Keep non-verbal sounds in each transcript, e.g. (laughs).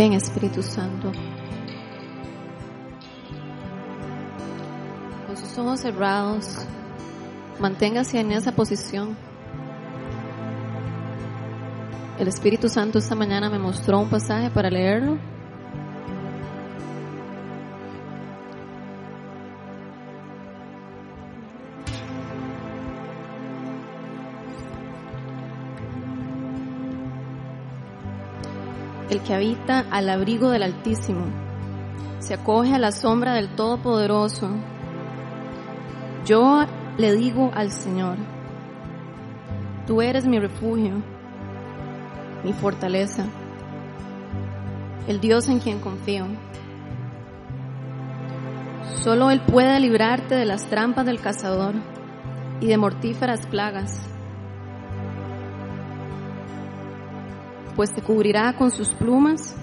Ven Espíritu Santo. Con sus ojos cerrados, manténgase en esa posición. El Espíritu Santo esta mañana me mostró un pasaje para leerlo. El que habita al abrigo del Altísimo se acoge a la sombra del Todopoderoso. Yo le digo al Señor, tú eres mi refugio, mi fortaleza, el Dios en quien confío. Solo Él puede librarte de las trampas del cazador y de mortíferas plagas. Pues te cubrirá con sus plumas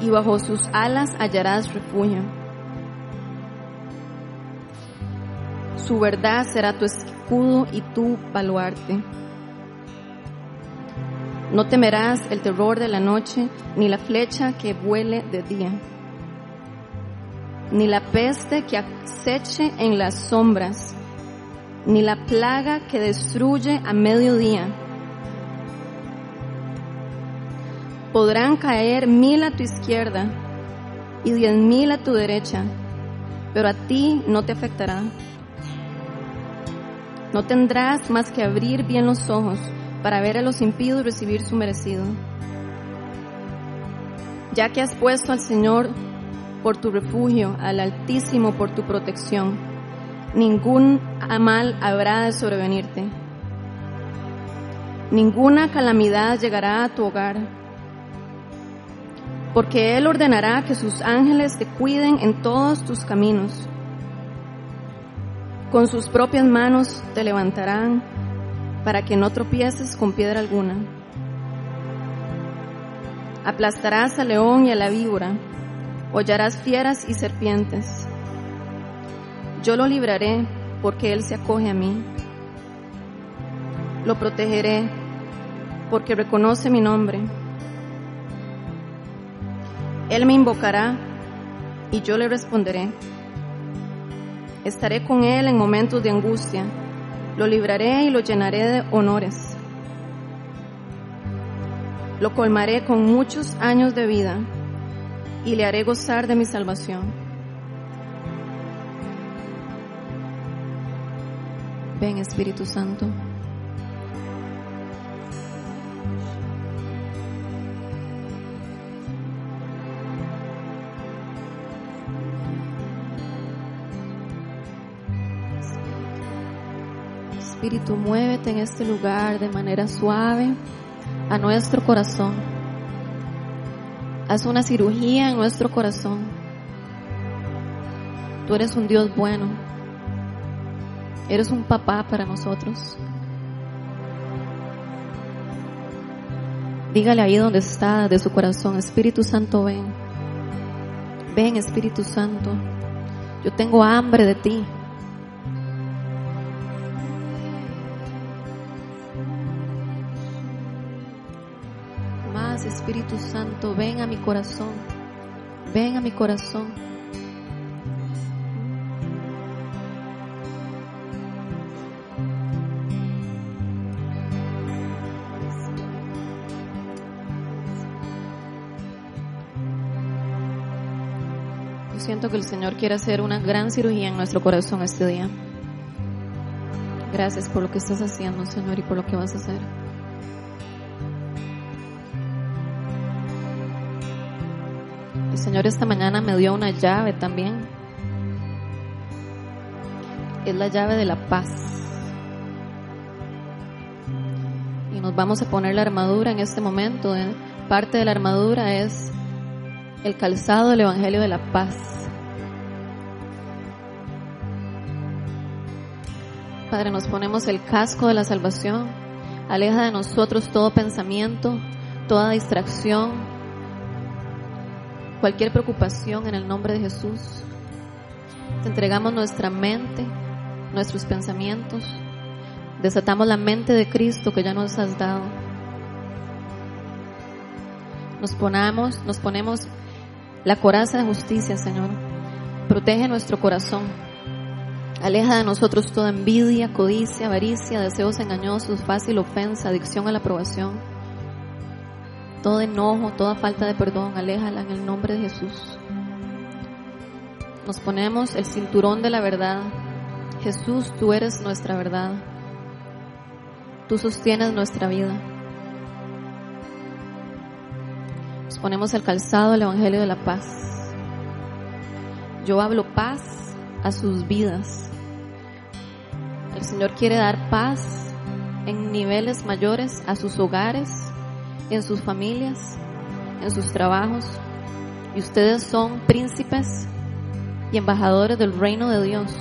y bajo sus alas hallarás refugio. Su verdad será tu escudo y tu baluarte. No temerás el terror de la noche, ni la flecha que vuele de día, ni la peste que aceche en las sombras, ni la plaga que destruye a mediodía. Podrán caer mil a tu izquierda y diez mil a tu derecha, pero a ti no te afectará. No tendrás más que abrir bien los ojos para ver a los impíos recibir su merecido. Ya que has puesto al Señor por tu refugio, al Altísimo por tu protección, ningún mal habrá de sobrevenirte. Ninguna calamidad llegará a tu hogar porque Él ordenará que sus ángeles te cuiden en todos tus caminos. Con sus propias manos te levantarán para que no tropieces con piedra alguna. Aplastarás al león y a la víbora, hollarás fieras y serpientes. Yo lo libraré porque Él se acoge a mí. Lo protegeré porque reconoce mi nombre él me invocará y yo le responderé. Estaré con Él en momentos de angustia. Lo libraré y lo llenaré de honores. Lo colmaré con muchos años de vida y le haré gozar de mi salvación. Ven Espíritu Santo. Espíritu, muévete en este lugar de manera suave a nuestro corazón. Haz una cirugía en nuestro corazón. Tú eres un Dios bueno. Eres un papá para nosotros. Dígale ahí donde está, de su corazón, Espíritu Santo, ven. Ven, Espíritu Santo. Yo tengo hambre de ti. Ven a mi corazón, ven a mi corazón. Yo siento que el Señor quiere hacer una gran cirugía en nuestro corazón este día. Gracias por lo que estás haciendo, Señor, y por lo que vas a hacer. Señor esta mañana me dio una llave también. Es la llave de la paz. Y nos vamos a poner la armadura en este momento. ¿eh? Parte de la armadura es el calzado del Evangelio de la paz. Padre, nos ponemos el casco de la salvación. Aleja de nosotros todo pensamiento, toda distracción, cualquier preocupación en el nombre de Jesús. Te entregamos nuestra mente, nuestros pensamientos. Desatamos la mente de Cristo que ya nos has dado. Nos ponemos, nos ponemos la coraza de justicia, Señor. Protege nuestro corazón. Aleja de nosotros toda envidia, codicia, avaricia, deseos engañosos, fácil ofensa, adicción a la aprobación. Todo enojo, toda falta de perdón, aléjala en el nombre de Jesús. Nos ponemos el cinturón de la verdad. Jesús, tú eres nuestra verdad. Tú sostienes nuestra vida. Nos ponemos el calzado del Evangelio de la paz. Yo hablo paz a sus vidas. El Señor quiere dar paz en niveles mayores a sus hogares, en sus familias, en sus trabajos. Y ustedes son príncipes y embajadores del reino de Dios,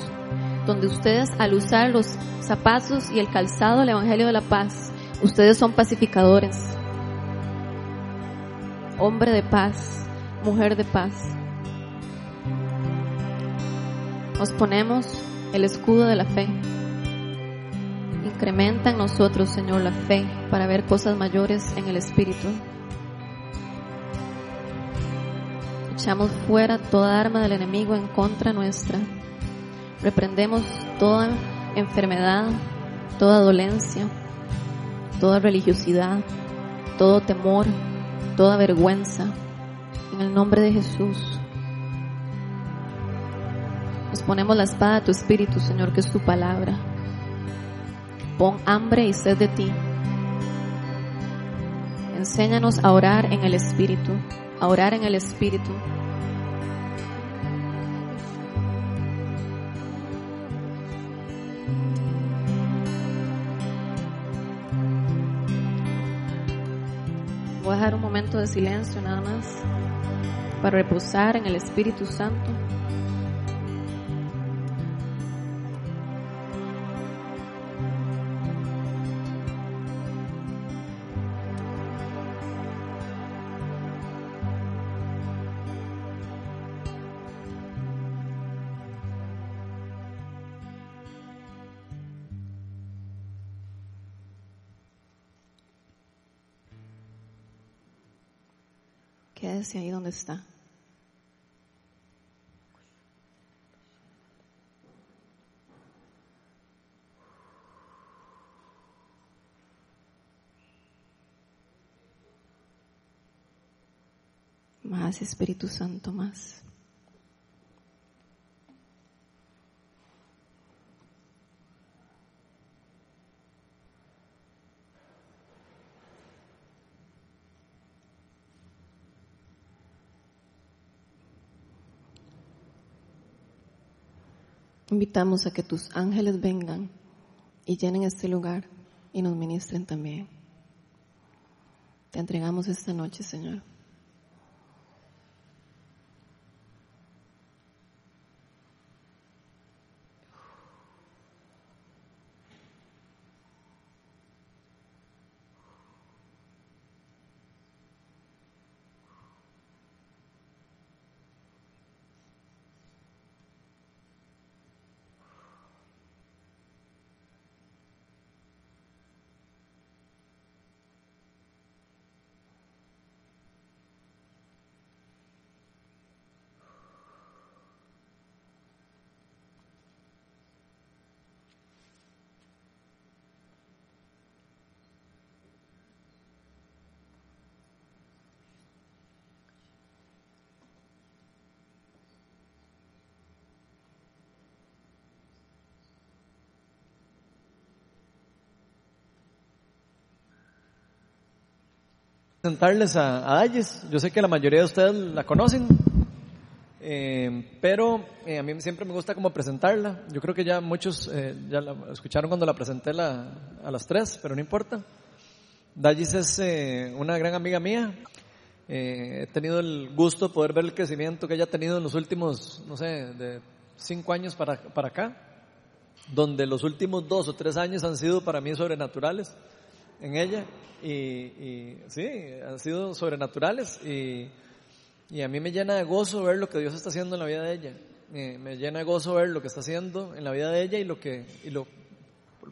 donde ustedes al usar los zapatos y el calzado del Evangelio de la Paz, ustedes son pacificadores, hombre de paz, mujer de paz. Nos ponemos el escudo de la fe. Incrementa en nosotros, Señor, la fe para ver cosas mayores en el Espíritu. Echamos fuera toda arma del enemigo en contra nuestra. Reprendemos toda enfermedad, toda dolencia, toda religiosidad, todo temor, toda vergüenza. En el nombre de Jesús. Nos ponemos la espada de tu Espíritu, Señor, que es tu palabra pon hambre y sed de ti. Enséñanos a orar en el Espíritu, a orar en el Espíritu. Voy a dejar un momento de silencio nada más para reposar en el Espíritu Santo. Quédese ahí donde está. Más Espíritu Santo, más. Invitamos a que tus ángeles vengan y llenen este lugar y nos ministren también. Te entregamos esta noche, Señor. Presentarles a, a Dalles. Yo sé que la mayoría de ustedes la conocen, eh, pero eh, a mí siempre me gusta como presentarla. Yo creo que ya muchos eh, ya la escucharon cuando la presenté la, a las tres, pero no importa. Dallis es eh, una gran amiga mía. Eh, he tenido el gusto de poder ver el crecimiento que ella ha tenido en los últimos, no sé, de cinco años para, para acá, donde los últimos dos o tres años han sido para mí sobrenaturales en ella y, y sí, han sido sobrenaturales y, y, a mí me llena de gozo ver lo que Dios está haciendo en la vida de ella. Me llena de gozo ver lo que está haciendo en la vida de ella y lo que, y lo,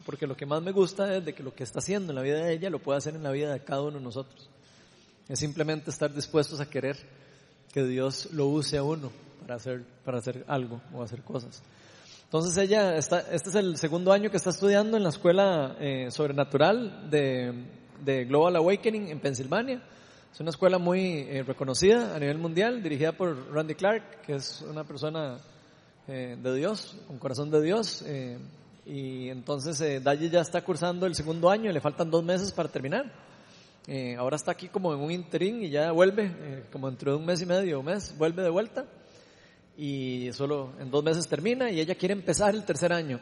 porque lo que más me gusta es de que lo que está haciendo en la vida de ella lo puede hacer en la vida de cada uno de nosotros. es simplemente estar dispuestos a querer que Dios lo use a uno para hacer, para hacer algo o hacer cosas. Entonces ella está, este es el segundo año que está estudiando en la escuela eh, sobrenatural de, Global Awakening en Pensilvania. Es una escuela muy eh, reconocida a nivel mundial, dirigida por Randy Clark, que es una persona eh, de Dios, un corazón de Dios. Eh, y entonces eh, Dalle ya está cursando el segundo año, le faltan dos meses para terminar. Eh, ahora está aquí como en un interín y ya vuelve, como dentro de un mes y medio o mes, vuelve de vuelta y solo en dos meses termina y ella quiere empezar el tercer año.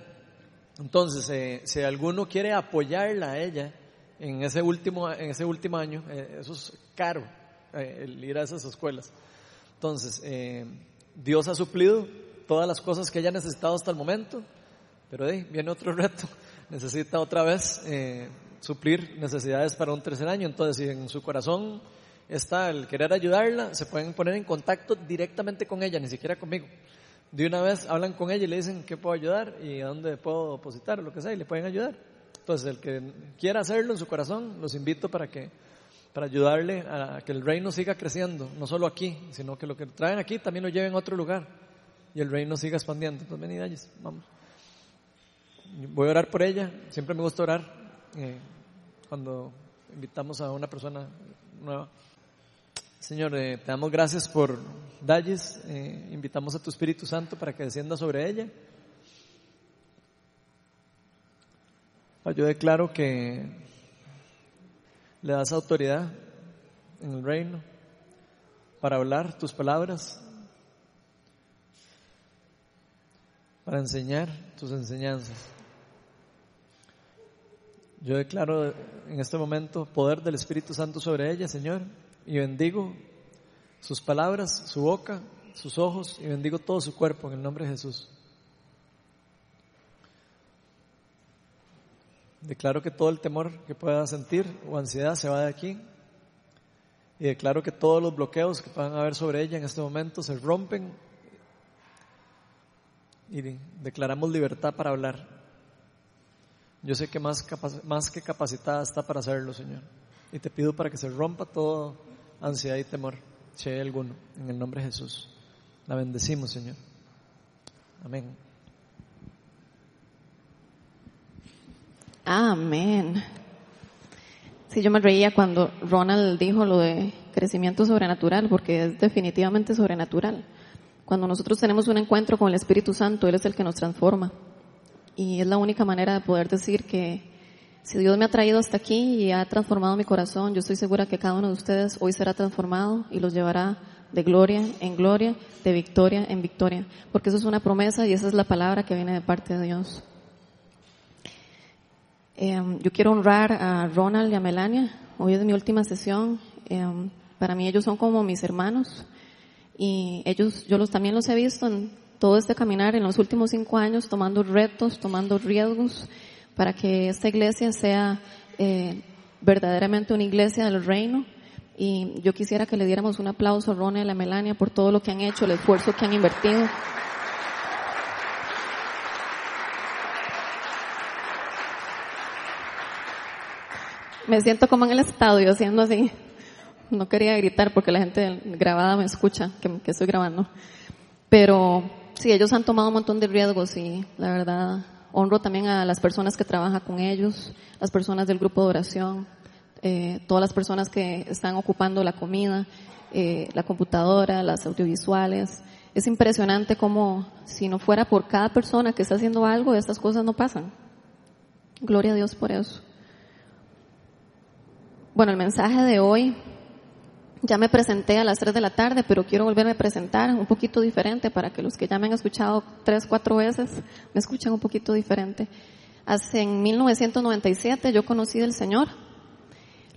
Entonces, eh, si alguno quiere apoyarla a ella en ese último, en ese último año, eh, eso es caro, eh, el ir a esas escuelas. Entonces, eh, Dios ha suplido todas las cosas que ella ha necesitado hasta el momento, pero viene otro (laughs) reto, necesita otra vez suplir necesidades para un tercer año. Entonces, en su corazón está el querer ayudarla, se pueden poner en contacto directamente con ella, ni siquiera conmigo. De una vez hablan con ella y le dicen qué puedo ayudar y a dónde puedo depositar, lo que sea, y le pueden ayudar. Entonces, el que quiera hacerlo en su corazón, los invito para que para ayudarle a que el reino siga creciendo, no solo aquí, sino que lo que traen aquí también lo lleven a otro lugar y el reino siga expandiendo. Entonces, ven y vamos. Voy a orar por ella, siempre me gusta orar eh, cuando invitamos a una persona nueva. Señor, eh, te damos gracias por Dalles, eh, invitamos a tu Espíritu Santo para que descienda sobre ella. Yo declaro que le das autoridad en el reino para hablar tus palabras, para enseñar tus enseñanzas. Yo declaro en este momento poder del Espíritu Santo sobre ella, Señor, y bendigo sus palabras, su boca, sus ojos, y bendigo todo su cuerpo en el nombre de Jesús. Declaro que todo el temor que pueda sentir o ansiedad se va de aquí. Y declaro que todos los bloqueos que puedan haber sobre ella en este momento se rompen. Y declaramos libertad para hablar. Yo sé que más, más que capacitada está para hacerlo, Señor. Y te pido para que se rompa toda ansiedad y temor, si hay alguno, en el nombre de Jesús. La bendecimos, Señor. Amén. Amén. Sí, yo me reía cuando Ronald dijo lo de crecimiento sobrenatural, porque es definitivamente sobrenatural. Cuando nosotros tenemos un encuentro con el Espíritu Santo, Él es el que nos transforma. Y es la única manera de poder decir que si Dios me ha traído hasta aquí y ha transformado mi corazón, yo estoy segura que cada uno de ustedes hoy será transformado y los llevará de gloria en gloria, de victoria en victoria, porque eso es una promesa y esa es la palabra que viene de parte de Dios. Eh, yo quiero honrar a Ronald y a Melania. Hoy es mi última sesión. Eh, para mí ellos son como mis hermanos y ellos, yo los también los he visto en todo este caminar en los últimos cinco años, tomando retos, tomando riesgos para que esta iglesia sea eh, verdaderamente una iglesia del reino. Y yo quisiera que le diéramos un aplauso a Ronald y a Melania por todo lo que han hecho, el esfuerzo que han invertido. Me siento como en el estadio haciendo así. No quería gritar porque la gente grabada me escucha que, que estoy grabando. Pero sí, ellos han tomado un montón de riesgos y la verdad honro también a las personas que trabajan con ellos, las personas del grupo de oración, eh, todas las personas que están ocupando la comida, eh, la computadora, las audiovisuales. Es impresionante cómo si no fuera por cada persona que está haciendo algo, estas cosas no pasan. Gloria a Dios por eso. Bueno, el mensaje de hoy, ya me presenté a las 3 de la tarde, pero quiero volverme a presentar un poquito diferente para que los que ya me han escuchado tres, cuatro veces me escuchen un poquito diferente. Hace en 1997 yo conocí del Señor.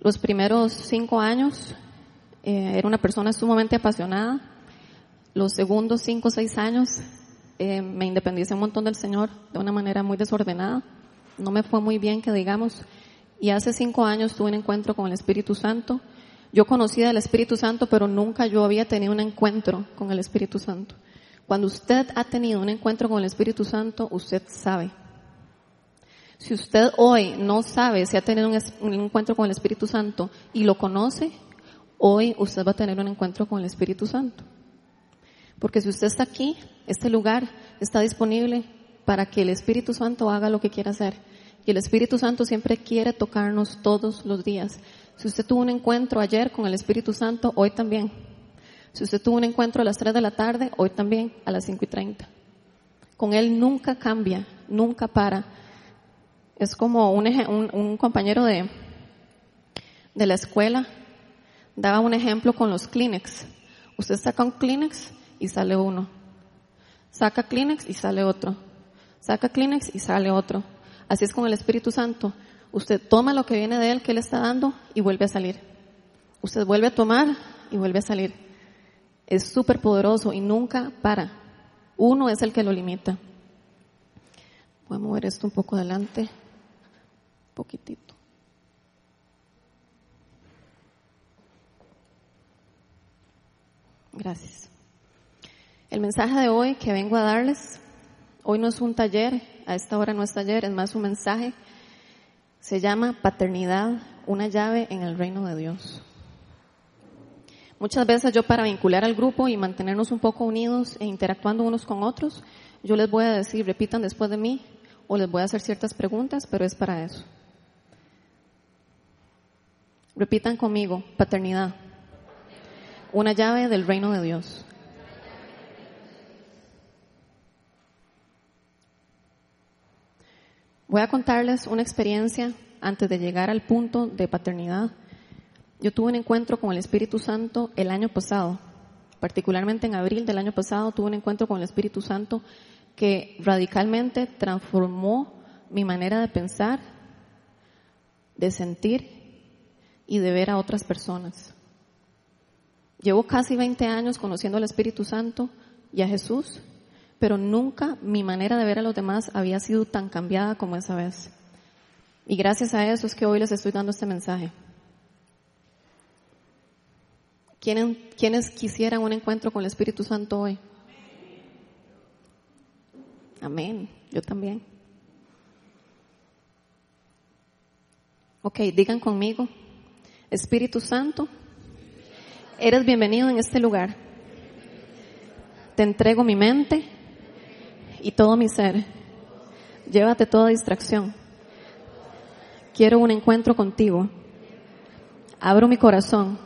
Los primeros cinco años eh, era una persona sumamente apasionada. Los segundos cinco o seis años eh, me independicé un montón del Señor de una manera muy desordenada. No me fue muy bien, que digamos. Y hace cinco años tuve un encuentro con el Espíritu Santo. Yo conocía del Espíritu Santo, pero nunca yo había tenido un encuentro con el Espíritu Santo. Cuando usted ha tenido un encuentro con el Espíritu Santo, usted sabe. Si usted hoy no sabe si ha tenido un, un encuentro con el Espíritu Santo y lo conoce, hoy usted va a tener un encuentro con el Espíritu Santo. Porque si usted está aquí, este lugar está disponible para que el Espíritu Santo haga lo que quiera hacer. Y el Espíritu Santo siempre quiere tocarnos todos los días. Si usted tuvo un encuentro ayer con el Espíritu Santo, hoy también. Si usted tuvo un encuentro a las 3 de la tarde, hoy también a las 5 y 30. Con Él nunca cambia, nunca para. Es como un, un, compañero de, de la escuela daba un ejemplo con los Kleenex. Usted saca un Kleenex y sale uno. Saca Kleenex y sale otro. Saca Kleenex y sale otro. Así es con el Espíritu Santo. Usted toma lo que viene de Él, que Él está dando, y vuelve a salir. Usted vuelve a tomar y vuelve a salir. Es súper poderoso y nunca para. Uno es el que lo limita. Voy a mover esto un poco adelante. Un poquitito. Gracias. El mensaje de hoy que vengo a darles, hoy no es un taller, a esta hora no es taller, es más un mensaje. Se llama paternidad, una llave en el reino de Dios. Muchas veces yo para vincular al grupo y mantenernos un poco unidos e interactuando unos con otros, yo les voy a decir, repitan después de mí, o les voy a hacer ciertas preguntas, pero es para eso. Repitan conmigo, paternidad una llave del reino de Dios. Voy a contarles una experiencia antes de llegar al punto de paternidad. Yo tuve un encuentro con el Espíritu Santo el año pasado, particularmente en abril del año pasado tuve un encuentro con el Espíritu Santo que radicalmente transformó mi manera de pensar, de sentir y de ver a otras personas. Llevo casi 20 años conociendo al Espíritu Santo y a Jesús, pero nunca mi manera de ver a los demás había sido tan cambiada como esa vez. Y gracias a eso es que hoy les estoy dando este mensaje. ¿Quiénes, quisieran un encuentro con el Espíritu Santo hoy? Amén. Yo también. Ok, digan conmigo. Espíritu Santo, Eres bienvenido en este lugar. Te entrego mi mente y todo mi ser. Llévate toda distracción. Quiero un encuentro contigo. Abro mi corazón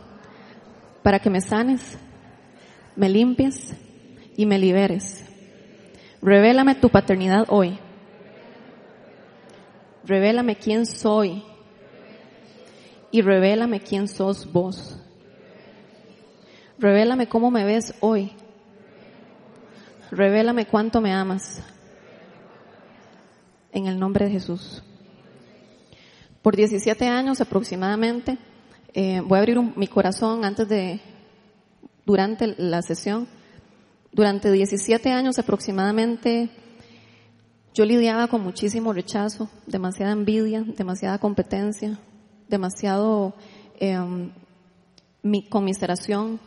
para que me sanes, me limpies y me liberes. Revélame tu paternidad hoy. Revélame quién soy y revélame quién sos vos. Revélame cómo me ves hoy. Revélame cuánto me amas. En el nombre de Jesús. Por 17 años aproximadamente, eh, voy a abrir mi corazón antes de, durante la sesión. Durante 17 años aproximadamente, yo lidiaba con muchísimo rechazo, demasiada envidia, demasiada competencia, demasiado eh, mi conmiseración,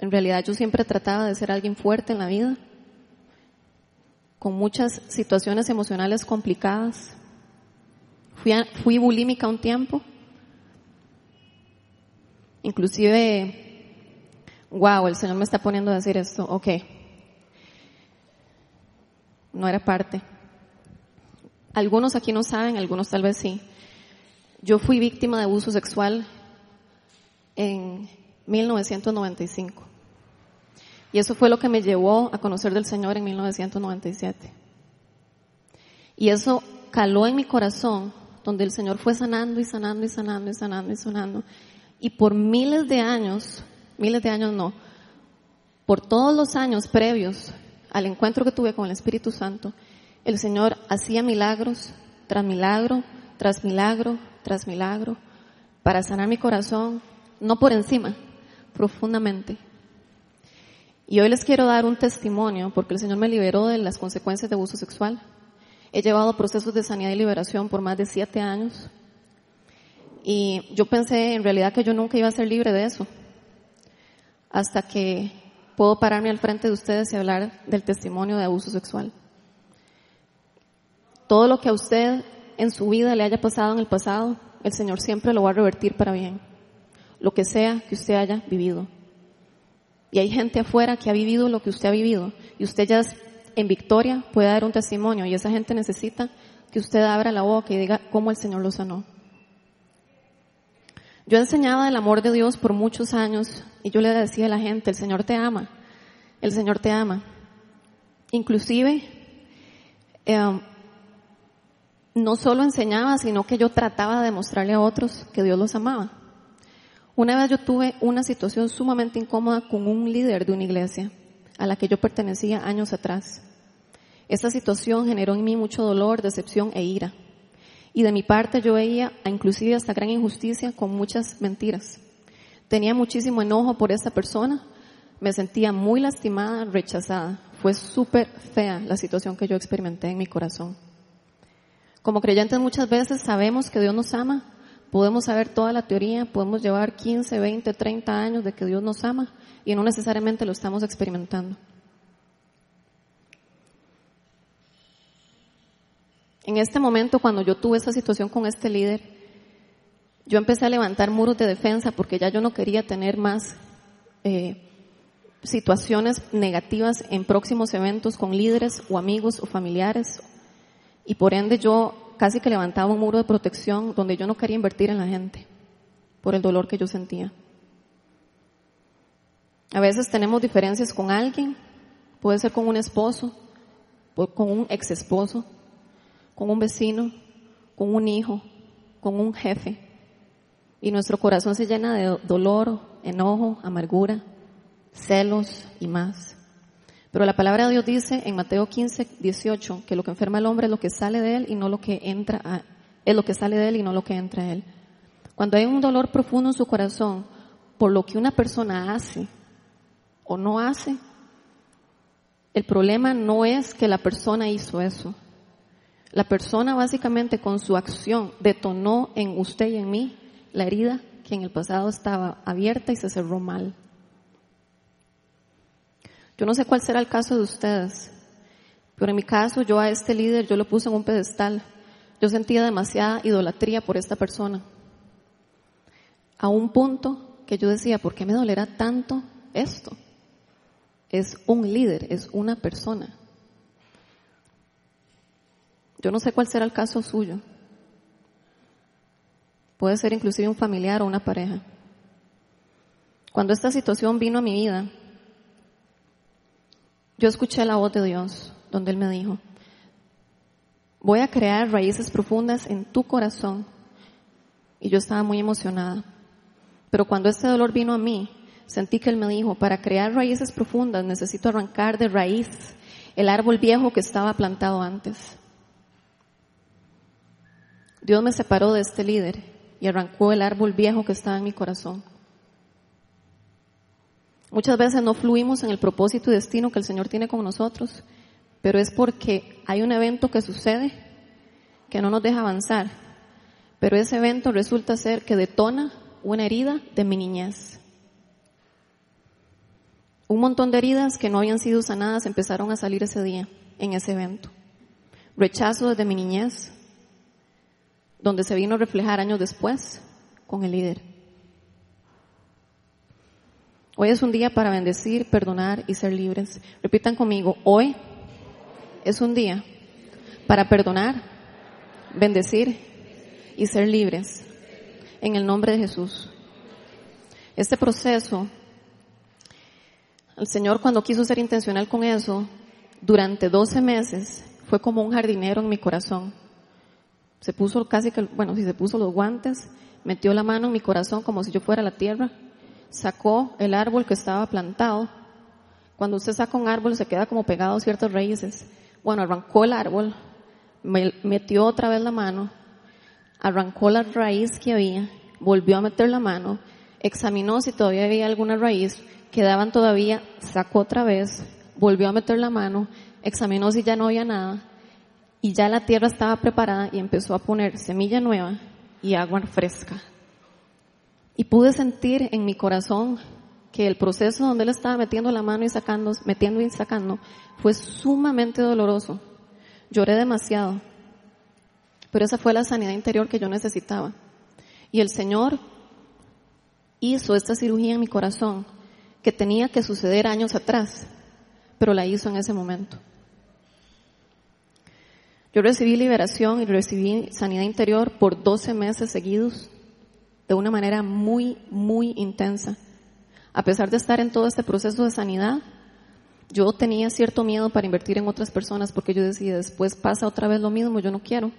en realidad yo siempre trataba de ser alguien fuerte en la vida, con muchas situaciones emocionales complicadas. Fui, fui bulímica un tiempo. Inclusive, wow, el Señor me está poniendo a decir esto, ok. No era parte. Algunos aquí no saben, algunos tal vez sí. Yo fui víctima de abuso sexual en 1995. Y eso fue lo que me llevó a conocer del Señor en 1997. Y eso caló en mi corazón, donde el Señor fue sanando y sanando y sanando y sanando y sanando. Y por miles de años, miles de años no, por todos los años previos al encuentro que tuve con el Espíritu Santo, el Señor hacía milagros tras milagro, tras milagro, tras milagro, para sanar mi corazón, no por encima, profundamente. Y hoy les quiero dar un testimonio porque el Señor me liberó de las consecuencias de abuso sexual. He llevado procesos de sanidad y liberación por más de siete años. Y yo pensé en realidad que yo nunca iba a ser libre de eso. Hasta que puedo pararme al frente de ustedes y hablar del testimonio de abuso sexual. Todo lo que a usted en su vida le haya pasado en el pasado, el Señor siempre lo va a revertir para bien. lo que sea que usted haya vivido. Y hay gente afuera que ha vivido lo que usted ha vivido y usted ya en victoria puede dar un testimonio y esa gente necesita que usted abra la boca y diga cómo el Señor lo sanó. Yo enseñaba el amor de Dios por muchos años y yo le decía a la gente, el Señor te ama, el Señor te ama. Inclusive, eh, no solo enseñaba, sino que yo trataba de mostrarle a otros que Dios los amaba. Una vez yo tuve una situación sumamente incómoda con un líder de una iglesia a la que yo pertenecía años atrás. Esta situación generó en mí mucho dolor, decepción e ira. Y de mi parte yo veía inclusive hasta gran injusticia con muchas mentiras. Tenía muchísimo enojo por esta persona, me sentía muy lastimada, rechazada. Fue súper fea la situación que yo experimenté en mi corazón. Como creyentes muchas veces sabemos que Dios nos ama, podemos saber toda la teoría, podemos llevar 15, 20, 30 años de que Dios nos ama y no necesariamente lo estamos experimentando. En este momento, cuando yo tuve esa situación con este líder, yo empecé a levantar muros de defensa porque ya yo no quería tener más eh, situaciones negativas en próximos eventos con líderes o amigos o familiares y por ende yo casi que levantaba un muro de protección donde yo no quería invertir en la gente por el dolor que yo sentía. A veces tenemos diferencias con alguien, puede ser con un esposo, con un ex esposo, con un vecino, con un hijo, con un jefe. Y nuestro corazón se llena de dolor, enojo, amargura, celos y más. Pero la palabra de Dios dice en Mateo 15, 18 que lo que enferma al hombre es lo que sale de él y no lo que entra a, es lo que sale de él y no lo que entra a él. Cuando hay un dolor profundo en su corazón por lo que una persona hace o no hace, el problema no es que la persona hizo eso. La persona básicamente con su acción detonó en usted y en mí la herida que en el pasado estaba abierta y se cerró mal. Yo no sé cuál será el caso de ustedes, pero en mi caso yo a este líder yo lo puse en un pedestal. Yo sentía demasiada idolatría por esta persona. A un punto que yo decía, ¿por qué me dolerá tanto esto? Es un líder, es una persona. Yo no sé cuál será el caso suyo. Puede ser inclusive un familiar o una pareja. Cuando esta situación vino a mi vida, yo escuché la voz de Dios, donde Él me dijo, voy a crear raíces profundas en tu corazón. Y yo estaba muy emocionada. Pero cuando este dolor vino a mí, sentí que Él me dijo, para crear raíces profundas necesito arrancar de raíz el árbol viejo que estaba plantado antes. Dios me separó de este líder y arrancó el árbol viejo que estaba en mi corazón. Muchas veces no fluimos en el propósito y destino que el Señor tiene con nosotros, pero es porque hay un evento que sucede que no nos deja avanzar. Pero ese evento resulta ser que detona una herida de mi niñez. Un montón de heridas que no habían sido sanadas empezaron a salir ese día, en ese evento. Rechazo desde mi niñez, donde se vino a reflejar años después con el líder. Hoy es un día para bendecir, perdonar y ser libres. Repitan conmigo, hoy es un día para perdonar, bendecir y ser libres. En el nombre de Jesús. Este proceso, el Señor cuando quiso ser intencional con eso, durante 12 meses fue como un jardinero en mi corazón. Se puso casi que, bueno, si se puso los guantes, metió la mano en mi corazón como si yo fuera la tierra sacó el árbol que estaba plantado. Cuando usted saca un árbol se queda como pegado a ciertas raíces. Bueno, arrancó el árbol, metió otra vez la mano, arrancó la raíz que había, volvió a meter la mano, examinó si todavía había alguna raíz, quedaban todavía, sacó otra vez, volvió a meter la mano, examinó si ya no había nada y ya la tierra estaba preparada y empezó a poner semilla nueva y agua fresca. Y pude sentir en mi corazón que el proceso donde él estaba metiendo la mano y sacando, metiendo y sacando, fue sumamente doloroso. Lloré demasiado. Pero esa fue la sanidad interior que yo necesitaba. Y el Señor hizo esta cirugía en mi corazón que tenía que suceder años atrás, pero la hizo en ese momento. Yo recibí liberación y recibí sanidad interior por 12 meses seguidos de una manera muy, muy intensa. A pesar de estar en todo este proceso de sanidad, yo tenía cierto miedo para invertir en otras personas porque yo decía, después pasa otra vez lo mismo, yo no quiero.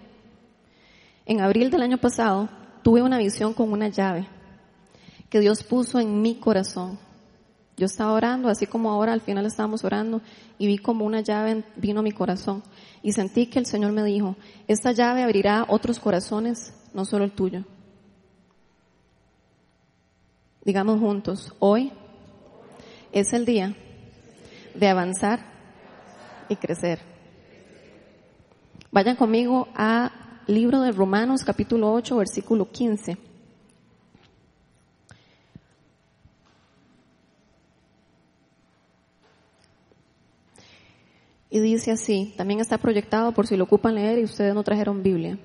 En abril del año pasado tuve una visión con una llave que Dios puso en mi corazón. Yo estaba orando, así como ahora al final estábamos orando, y vi como una llave vino a mi corazón. Y sentí que el Señor me dijo, esta llave abrirá otros corazones, no solo el tuyo. Digamos juntos, hoy es el día de avanzar y crecer. Vayan conmigo a libro de Romanos capítulo 8 versículo 15. Y dice así, también está proyectado por si lo ocupan leer y ustedes no trajeron Biblia.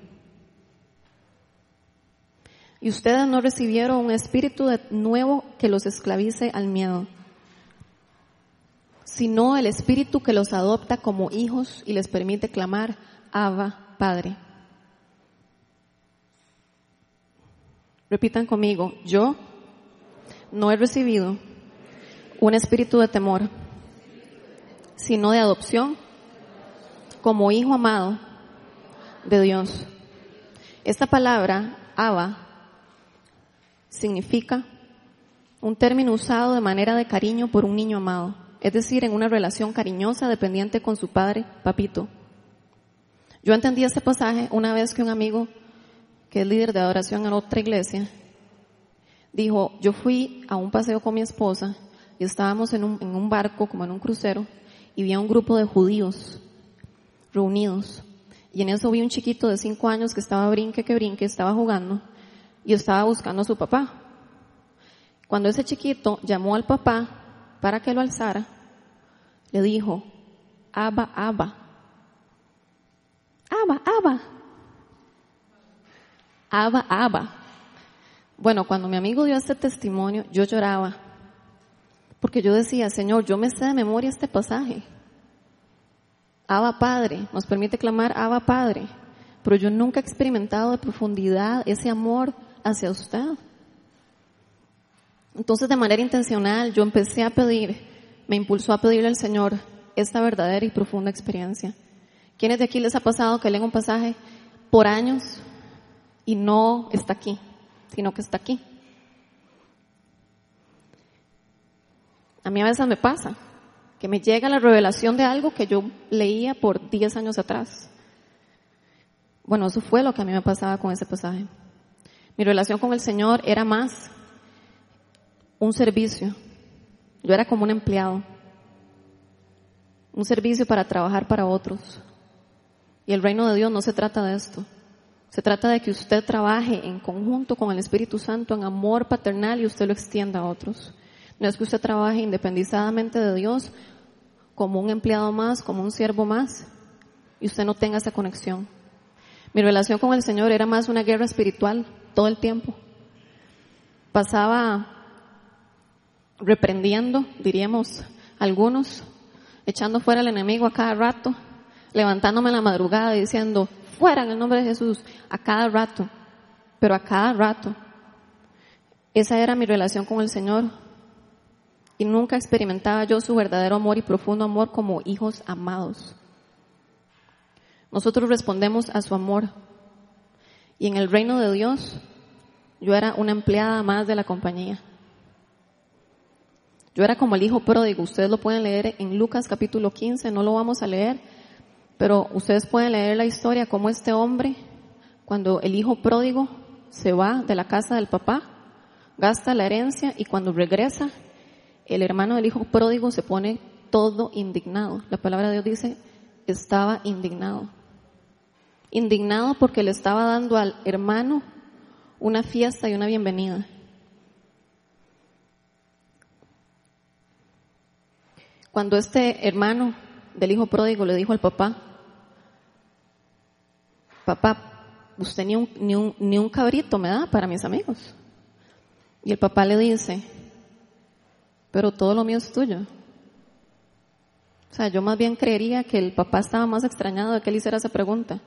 Y ustedes no recibieron un espíritu de nuevo que los esclavice al miedo, sino el espíritu que los adopta como hijos y les permite clamar, Abba, Padre. Repitan conmigo, yo no he recibido un espíritu de temor sino de adopción como hijo amado de Dios. Esta palabra, Abba, significa un término usado de manera de cariño por un niño amado, es decir, en una relación cariñosa dependiente con su padre, papito. Yo entendí este pasaje una vez que un amigo, que es líder de adoración en otra iglesia, dijo, yo fui a un paseo con mi esposa y estábamos en un, barco, como en un crucero, y vi a un grupo de judíos reunidos. Y en eso vi un chiquito de cinco años que estaba brinque que brinque, estaba jugando y estaba buscando a su papá. Cuando ese chiquito llamó al papá para que lo alzara, le dijo, Abba, Abba. Abba, Abba. Abba, Abba. Bueno, cuando mi amigo dio este testimonio, yo lloraba porque yo decía, Señor, yo me sé de memoria este pasaje. Abba Padre, nos permite clamar Abba Padre, pero yo nunca he experimentado de profundidad ese amor hacia usted. Entonces, de manera intencional, yo empecé a pedir, me impulsó a pedirle al Señor esta verdadera y profunda experiencia. ¿Quiénes de aquí les ha pasado que leen un pasaje por años y no está aquí, sino que está aquí? A mí a veces me pasa que me llega la revelación de algo que yo leía por 10 años atrás. Bueno, eso fue lo que a mí me pasaba con ese pasaje. Mi relación con el Señor era más un servicio. Yo era como un empleado. Un servicio para trabajar para otros. Y el reino de Dios no se trata de esto. Se trata de que usted trabaje en conjunto con el Espíritu Santo en amor paternal y usted lo extienda a otros. No es que usted trabaje independizadamente de Dios como un empleado más, como un siervo más, y usted no tenga esa conexión. Mi relación con el Señor era más una guerra espiritual todo el tiempo. Pasaba reprendiendo, diríamos algunos, echando fuera al enemigo a cada rato, levantándome en la madrugada diciendo, fuera en el nombre de Jesús, a cada rato, pero a cada rato. Esa era mi relación con el Señor, y nunca experimentaba yo su verdadero amor y profundo amor como hijos amados. Nosotros respondemos a su amor. Y en el reino de Dios, yo era una empleada más de la compañía. Yo era como el hijo pródigo. Ustedes lo pueden leer en Lucas capítulo 15, no lo vamos a leer, pero ustedes pueden leer la historia como este hombre, cuando el hijo pródigo se va de la casa del papá, gasta la herencia y cuando regresa, el hermano del hijo pródigo se pone todo indignado. La palabra de Dios dice, estaba indignado. Indignado porque le estaba dando al hermano una fiesta y una bienvenida. Cuando este hermano del hijo pródigo le dijo al papá, papá, usted ni un, ni un, ni un cabrito me da para mis amigos. Y el papá le dice, pero todo lo mío es tuyo. O sea, yo más bien creería que el papá estaba más extrañado de que él hiciera esa pregunta.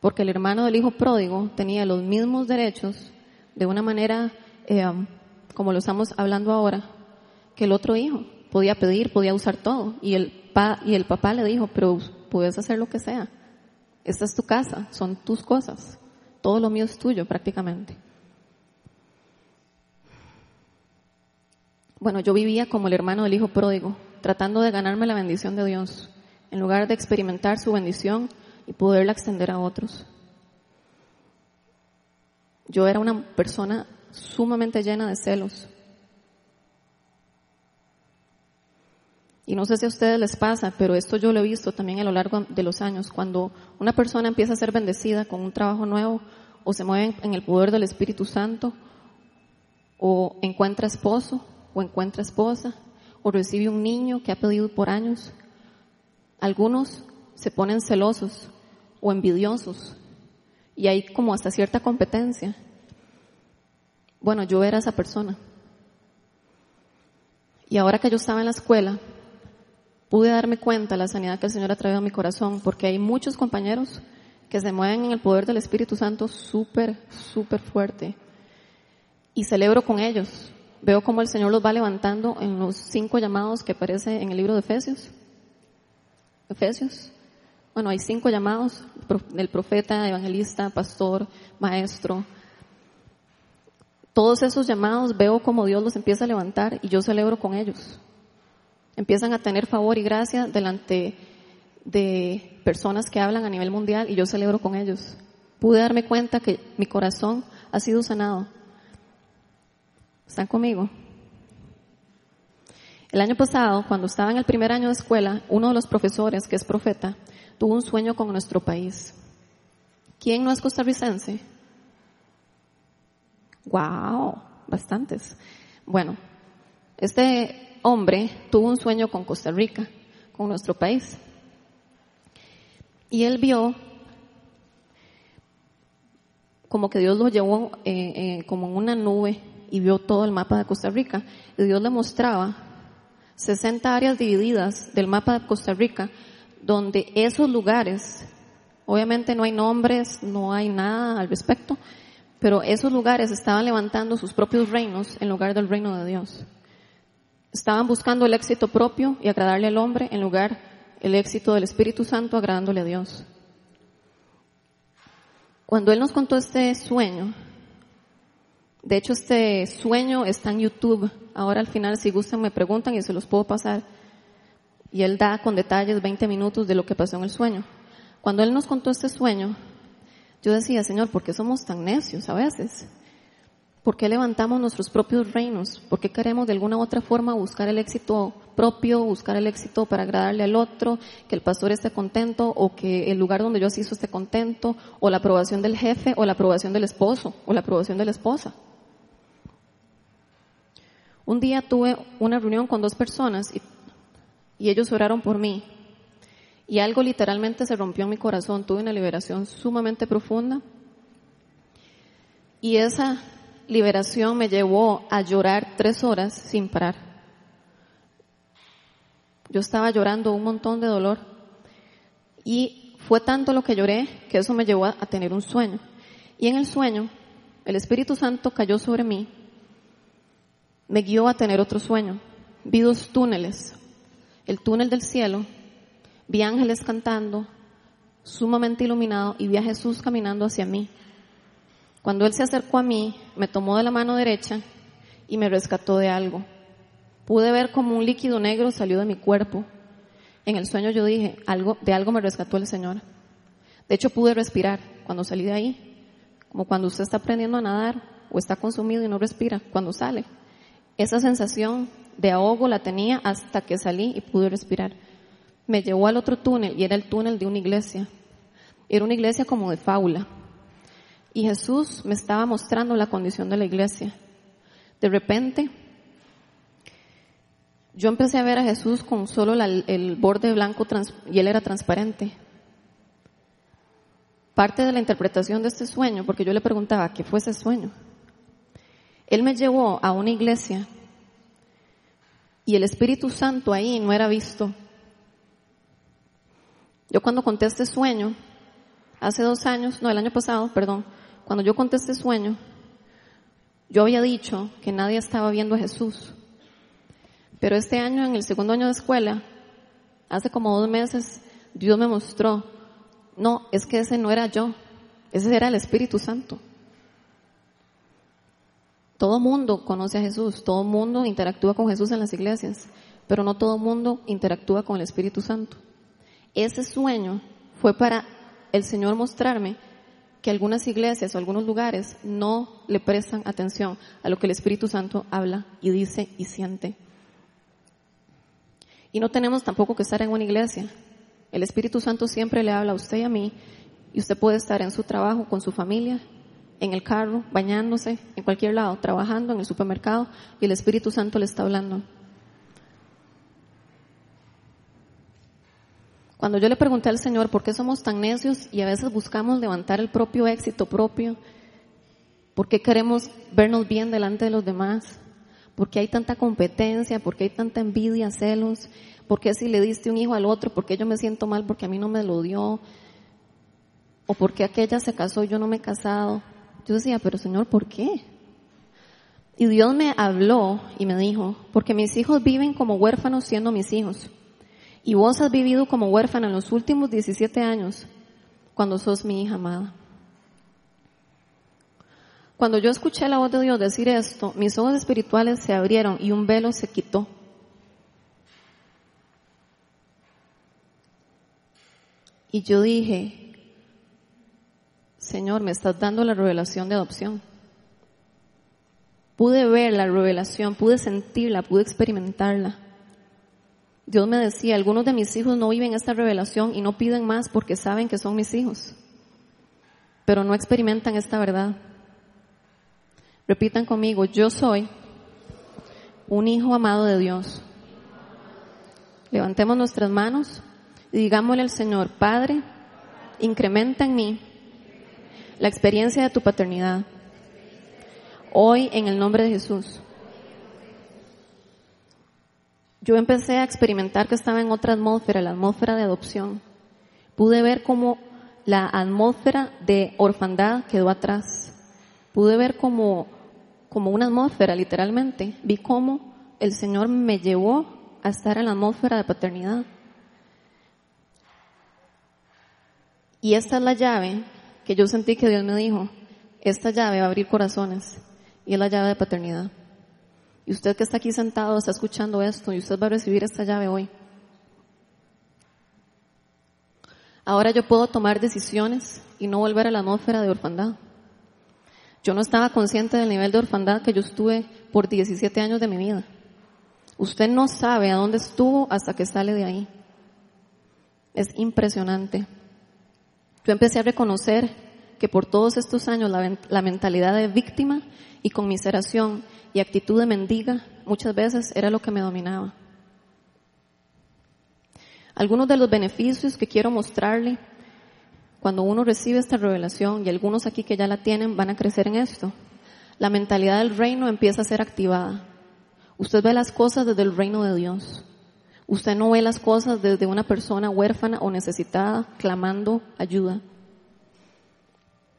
Porque el hermano del hijo pródigo tenía los mismos derechos de una manera, eh, como lo estamos hablando ahora, que el otro hijo. Podía pedir, podía usar todo. Y el, y el papá le dijo, pero puedes hacer lo que sea. Esta es tu casa, son tus cosas. Todo lo mío es tuyo prácticamente. Bueno, yo vivía como el hermano del hijo pródigo, tratando de ganarme la bendición de Dios, en lugar de experimentar su bendición y poderla extender a otros. Yo era una persona sumamente llena de celos. Y no sé si a ustedes les pasa, pero esto yo lo he visto también a lo largo de los años. Cuando una persona empieza a ser bendecida con un trabajo nuevo, o se mueve en el poder del Espíritu Santo, o encuentra esposo, o encuentra esposa, o recibe un niño que ha pedido por años, algunos se ponen celosos o envidiosos y hay como hasta cierta competencia. Bueno, yo era esa persona. Y ahora que yo estaba en la escuela, pude darme cuenta de la sanidad que el Señor ha traído a mi corazón, porque hay muchos compañeros que se mueven en el poder del Espíritu Santo súper, súper fuerte. Y celebro con ellos, Veo cómo el Señor los va levantando en los cinco llamados que aparece en el libro de Efesios. Efesios. Bueno, hay cinco llamados, el profeta, evangelista, pastor, maestro. Todos esos llamados veo como Dios los empieza a levantar y yo celebro con ellos. Empiezan a tener favor y gracia delante de personas que hablan a nivel mundial y yo celebro con ellos. Pude darme cuenta que mi corazón ha sido sanado ¿Están conmigo? El año pasado, cuando estaba en el primer año de escuela, uno de los profesores, que es profeta, tuvo un sueño con nuestro país. ¿Quién no es costarricense? ¡Wow! Bastantes. Bueno, este hombre tuvo un sueño con Costa Rica, con nuestro país. Y él vio como que Dios lo llevó eh, eh, como en una nube y vio todo el mapa de Costa Rica. Y Dios le mostraba 60 áreas divididas del mapa de Costa Rica, donde esos lugares, obviamente no hay nombres, no hay nada al respecto, pero esos lugares estaban levantando sus propios reinos en lugar del reino de Dios. Estaban buscando el éxito propio y agradarle al hombre en lugar el éxito del Espíritu Santo agradándole a Dios. Cuando Él nos contó este sueño, de hecho, este sueño está en YouTube. Ahora al final, si gustan, me preguntan y se los puedo pasar. Y él da con detalles 20 minutos de lo que pasó en el sueño. Cuando él nos contó este sueño, yo decía, Señor, ¿por qué somos tan necios a veces? ¿Por qué levantamos nuestros propios reinos? ¿Por qué queremos de alguna u otra forma buscar el éxito propio, buscar el éxito para agradarle al otro, que el pastor esté contento o que el lugar donde yo asisto esté contento, o la aprobación del jefe, o la aprobación del esposo, o la aprobación de la esposa? Un día tuve una reunión con dos personas y, ellos oraron por mí. Y algo literalmente se rompió en mi corazón. Tuve una liberación sumamente profunda. Y esa liberación me llevó a llorar tres horas sin parar. Yo estaba llorando un montón de dolor. Y fue tanto lo que lloré que eso me llevó a tener un sueño. Y en el sueño, el Espíritu Santo cayó sobre mí me guió a tener otro sueño. Vi dos túneles, el túnel del cielo, vi ángeles cantando, sumamente iluminado, y vi a Jesús caminando hacia mí. Cuando Él se acercó a mí, me tomó de la mano derecha y me rescató de algo. Pude ver como un líquido negro salió de mi cuerpo. En el sueño yo dije, algo, de algo me rescató el Señor. De hecho pude respirar cuando salí de ahí, como cuando usted está aprendiendo a nadar o está consumido y no respira, cuando sale. Esa sensación de ahogo la tenía hasta que salí y pude respirar. Me llevó al otro túnel y era el túnel de una iglesia. Era una iglesia como de fábula. Y Jesús me estaba mostrando la condición de la iglesia. De repente, yo empecé a ver a Jesús con solo el borde blanco y él era transparente. Parte de la interpretación de este sueño, porque yo le preguntaba, ¿qué fue ese sueño? Él me llevó a una iglesia y el Espíritu Santo ahí no era visto. Yo cuando conté este sueño, hace dos años, no, el año pasado, perdón, cuando yo conté este sueño, yo había dicho que nadie estaba viendo a Jesús. Pero este año, en el segundo año de escuela, hace como dos meses, Dios me mostró, no, es que ese no era yo, ese era el Espíritu Santo. Todo mundo conoce a Jesús, todo mundo interactúa con Jesús en las iglesias, pero no todo mundo interactúa con el Espíritu Santo. Ese sueño fue para el Señor mostrarme que algunas iglesias o algunos lugares no le prestan atención a lo que el Espíritu Santo habla y dice y siente. Y no tenemos tampoco que estar en una iglesia. El Espíritu Santo siempre le habla a usted y a mí y usted puede estar en su trabajo, con su familia, en el carro, bañándose, en cualquier lado, trabajando, en el supermercado, y el Espíritu Santo le está hablando. Cuando yo le pregunté al Señor por qué somos tan necios y a veces buscamos levantar el propio éxito propio, por qué queremos vernos bien delante de los demás, por qué hay tanta competencia, por qué hay tanta envidia, celos, por qué si le diste un hijo al otro, por qué yo me siento mal porque a mí no me lo dio, o por qué aquella se casó y yo no me he casado. Yo decía, pero Señor, ¿por qué? Y Dios me habló y me dijo, porque mis hijos viven como huérfanos siendo mis hijos. Y vos has vivido como huérfana en los últimos 17 años cuando sos mi hija amada. Cuando yo escuché la voz de Dios decir esto, mis ojos espirituales se abrieron y un velo se quitó. Y yo dije, Señor, me estás dando la revelación de adopción. Pude ver la revelación, pude sentirla, pude experimentarla. Dios me decía, algunos de mis hijos no viven esta revelación y no piden más porque saben que son mis hijos, pero no experimentan esta verdad. Repitan conmigo, yo soy un hijo amado de Dios. Levantemos nuestras manos y digámosle al Señor, Padre, incrementa en mí la experiencia de tu paternidad. Hoy, en el nombre de Jesús. Yo empecé a experimentar que estaba en otra atmósfera, la atmósfera de adopción. Pude ver cómo la atmósfera de orfandad quedó atrás. Pude ver como, como una atmósfera, literalmente. Vi cómo el Señor me llevó a estar en la atmósfera de paternidad. Y esta es la llave que yo sentí que Dios me dijo, esta llave va a abrir corazones y es la llave de paternidad. Y usted que está aquí sentado está escuchando esto y usted va a recibir esta llave hoy. Ahora yo puedo tomar decisiones y no volver a la atmósfera de orfandad. Yo no estaba consciente del nivel de orfandad que yo estuve por 17 años de mi vida. Usted no sabe a dónde estuvo hasta que sale de ahí. Es impresionante. Yo empecé a reconocer que por todos estos años la, mentalidad de víctima y conmiseración y actitud de mendiga muchas veces era lo que me dominaba. Algunos de los beneficios que quiero mostrarle cuando uno recibe esta revelación, y algunos aquí que ya la tienen van a crecer en esto, la mentalidad del reino empieza a ser activada. Usted ve las cosas desde el reino de Dios. Usted no ve las cosas desde una persona huérfana o necesitada clamando ayuda.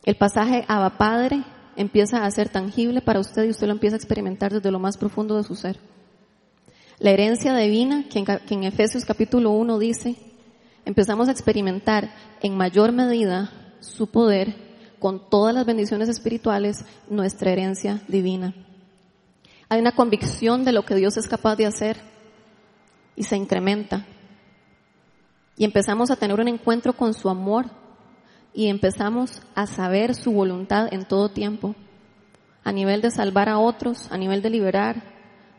El pasaje Abba Padre empieza a ser tangible para usted y usted lo empieza a experimentar desde lo más profundo de su ser. La herencia divina, que en, Efesios capítulo 1 dice, empezamos a experimentar en mayor medida su poder con todas las bendiciones espirituales, nuestra herencia divina. Hay una convicción de lo que Dios es capaz de hacer y se incrementa. Y empezamos a tener un encuentro con su amor y empezamos a saber su voluntad en todo tiempo, a nivel de salvar a otros, a nivel de liberar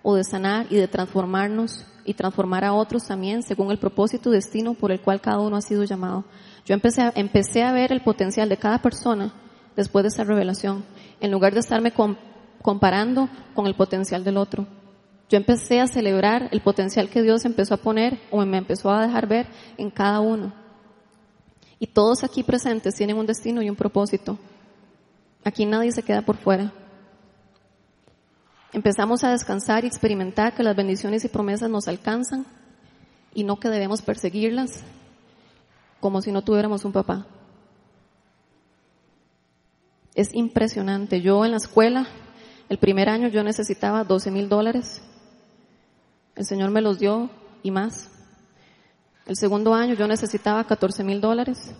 o de sanar y de transformarnos y transformar a otros también según el propósito y destino por el cual cada uno ha sido llamado. Yo empecé a, empecé a ver el potencial de cada persona después de esa revelación, en lugar de estarme comparando con el potencial del otro. Yo empecé a celebrar el potencial que Dios empezó a poner o me empezó a dejar ver en cada uno. Y todos aquí presentes tienen un destino y un propósito. Aquí nadie se queda por fuera. Empezamos a descansar y experimentar que las bendiciones y promesas nos alcanzan y no que debemos perseguirlas como si no tuviéramos un papá. Es impresionante. Yo en la escuela, el primer año yo necesitaba 12 mil dólares. El Señor me los dio y más. El segundo año yo necesitaba 14 mil dólares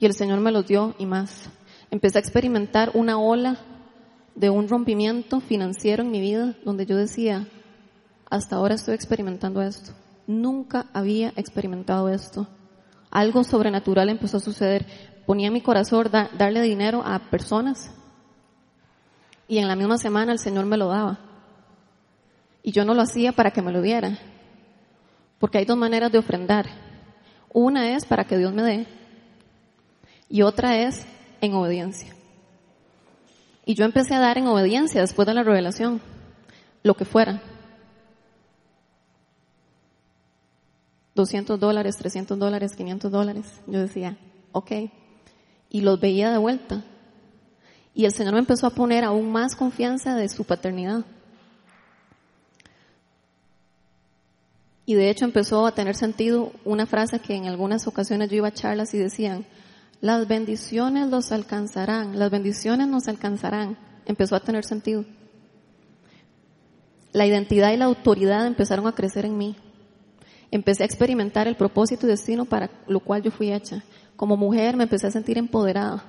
y el Señor me los dio y más. Empecé a experimentar una ola de un rompimiento financiero en mi vida donde yo decía, hasta ahora estoy experimentando esto. Nunca había experimentado esto. Algo sobrenatural empezó a suceder. Ponía mi corazón darle dinero a personas y en la misma semana el Señor me lo daba. Y yo no lo hacía para que me lo diera, porque hay dos maneras de ofrendar. Una es para que Dios me dé y otra es en obediencia. Y yo empecé a dar en obediencia después de la revelación, lo que fuera. 200 dólares, 300 dólares, 500 dólares. Yo decía, ok. Y los veía de vuelta. Y el Señor me empezó a poner aún más confianza de su paternidad. Y de hecho empezó a tener sentido una frase que en algunas ocasiones yo iba a charlas y decían, las bendiciones los alcanzarán, las bendiciones nos alcanzarán. Empezó a tener sentido. La identidad y la autoridad empezaron a crecer en mí. Empecé a experimentar el propósito y destino para lo cual yo fui hecha. Como mujer me empecé a sentir empoderada.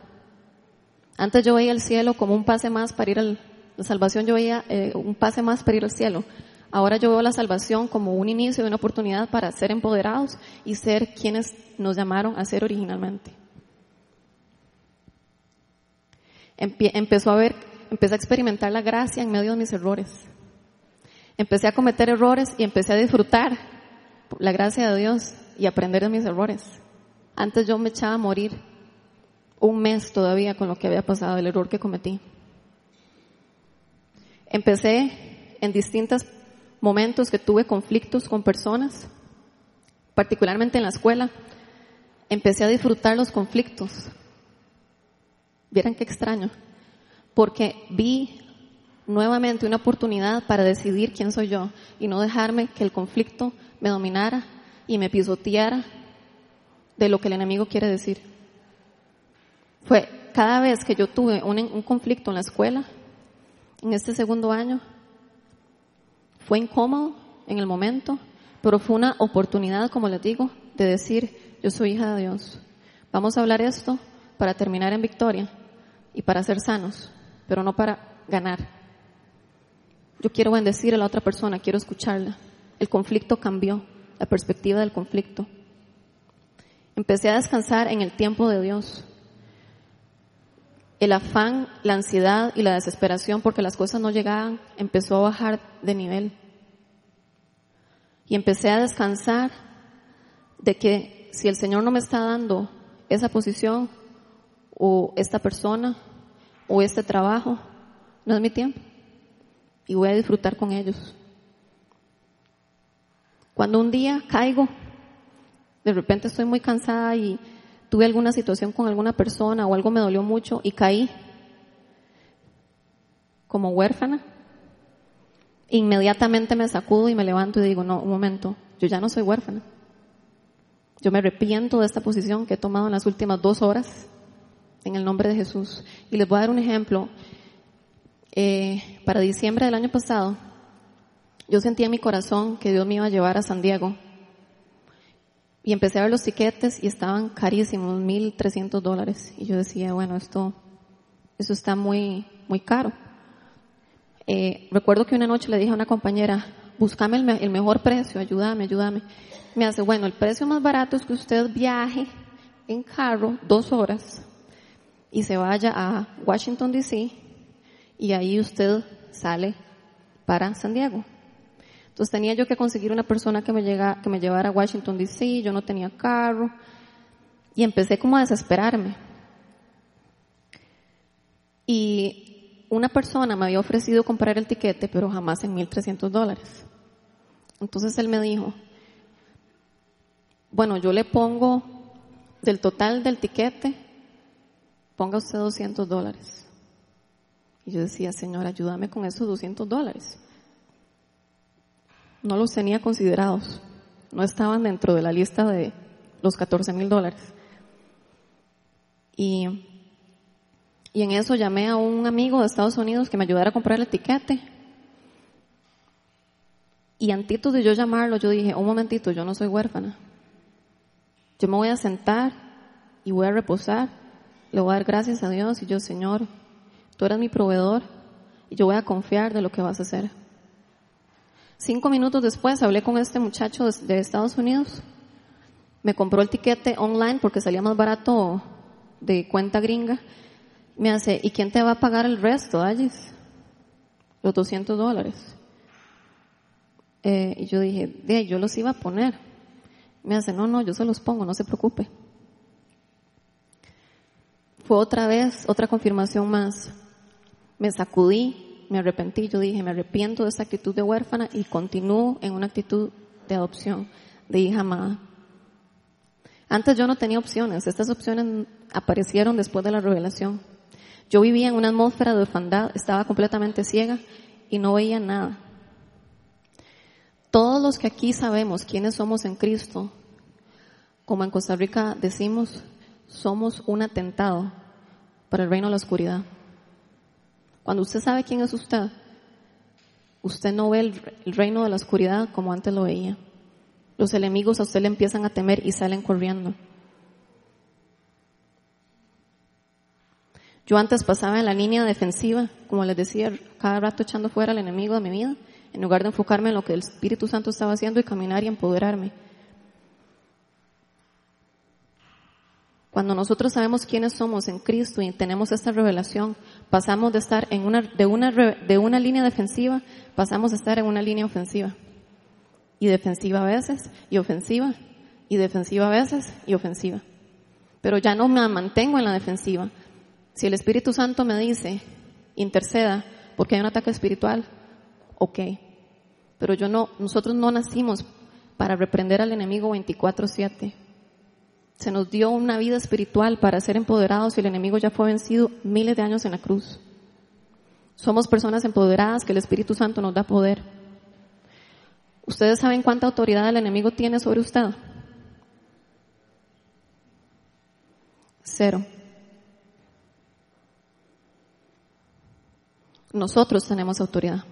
Antes yo veía el cielo como un pase más para ir al, la salvación yo veía eh, un pase más para ir al cielo. Ahora yo veo la salvación como un inicio de una oportunidad para ser empoderados y ser quienes nos llamaron a ser originalmente. empezó a ver, empecé a experimentar la gracia en medio de mis errores. Empecé a cometer errores y empecé a disfrutar la gracia de Dios y aprender de mis errores. Antes yo me echaba a morir un mes todavía con lo que había pasado, el error que cometí. Empecé en distintos momentos que tuve conflictos con personas, particularmente en la escuela. Empecé a disfrutar los conflictos Vieran qué extraño. Porque vi nuevamente una oportunidad para decidir quién soy yo y no dejarme que el conflicto me dominara y me pisoteara de lo que el enemigo quiere decir. Fue cada vez que yo tuve un, un conflicto en la escuela, en este segundo año, fue incómodo en el momento, pero fue una oportunidad, como les digo, de decir, yo soy hija de Dios. Vamos a hablar esto para terminar en victoria y para ser sanos, pero no para ganar. Yo quiero bendecir a la otra persona, quiero escucharla. El conflicto cambió, la perspectiva del conflicto. Empecé a descansar en el tiempo de Dios. El afán, la ansiedad y la desesperación porque las cosas no llegaban empezó a bajar de nivel. Y empecé a descansar de que si el Señor no me está dando esa posición, o esta persona o este trabajo, no es mi tiempo. Y voy a disfrutar con ellos. Cuando un día caigo, de repente estoy muy cansada y tuve alguna situación con alguna persona o algo me dolió mucho y caí como huérfana, inmediatamente me sacudo y me levanto y digo, no, un momento, yo ya no soy huérfana. Yo me arrepiento de esta posición que he tomado en las últimas dos horas en el nombre de Jesús. Y les voy a dar un ejemplo. Eh, para diciembre del año pasado, yo sentía en mi corazón que Dios me iba a llevar a San Diego. Y empecé a ver los tiquetes y estaban carísimos, 1.300 dólares. Y yo decía, bueno, esto, eso está muy, muy caro. Eh, recuerdo que una noche le dije a una compañera, búscame el, el mejor precio, ayúdame, ayúdame. Me hace, bueno, el precio más barato es que usted viaje en carro dos horas y se vaya a Washington, D.C. y ahí usted sale para San Diego. Entonces tenía yo que conseguir una persona que me, llega, que me llevara a Washington, D.C., yo no tenía carro y empecé como a desesperarme. Y una persona me había ofrecido comprar el tiquete, pero jamás en 1.300 dólares. Entonces él me dijo, bueno, yo le pongo del total del tiquete ponga usted 200 dólares. Y yo decía, Señor, ayúdame con esos 200 dólares. No los tenía considerados. No estaban dentro de la lista de los 14 mil dólares. Y, y en eso llamé a un amigo de Estados Unidos que me ayudara a comprar el etiquete. Y antes de yo llamarlo, yo dije, un momentito, yo no soy huérfana. Yo me voy a sentar y voy a reposar. Le voy a dar gracias a Dios y yo, Señor, tú eres mi proveedor y yo voy a confiar de lo que vas a hacer. Cinco minutos después hablé con este muchacho de Estados Unidos. Me compró el tiquete online porque salía más barato de cuenta gringa. Me hace, ¿y quién te va a pagar el resto, Ayes? Los 200 dólares. Eh, y yo dije, de yo los iba a poner. Me hace, no, no, yo se los pongo, no se preocupe. Fue otra vez, otra confirmación más. Me sacudí, me arrepentí, yo dije, me arrepiento de esa actitud de huérfana y continúo en una actitud de adopción, de hija amada. Antes yo no tenía opciones, estas opciones aparecieron después de la revelación. Yo vivía en una atmósfera de orfandad, estaba completamente ciega y no veía nada. Todos los que aquí sabemos quiénes somos en Cristo, como en Costa Rica decimos, somos un atentado para el reino de la oscuridad. Cuando usted sabe quién es usted, usted no ve el, reino de la oscuridad como antes lo veía. Los enemigos a usted le empiezan a temer y salen corriendo. Yo antes pasaba en la línea defensiva, como les decía, cada rato echando fuera al enemigo de mi vida, en lugar de enfocarme en lo que el Espíritu Santo estaba haciendo y caminar y empoderarme. Cuando nosotros sabemos quiénes somos en Cristo y tenemos esta revelación, pasamos de estar en una, de una, de una línea defensiva, pasamos a estar en una línea ofensiva. Y defensiva a veces, y ofensiva, y defensiva a veces, y ofensiva. Pero ya no me mantengo en la defensiva. Si el Espíritu Santo me dice, interceda, porque hay un ataque espiritual, ok. Pero yo no, nosotros no nacimos para reprender al enemigo 24-7. Se nos dio una vida espiritual para ser empoderados y el enemigo ya fue vencido miles de años en la cruz. Somos personas empoderadas que el Espíritu Santo nos da poder. ¿Ustedes saben cuánta autoridad el enemigo tiene sobre usted? Cero. Nosotros tenemos autoridad.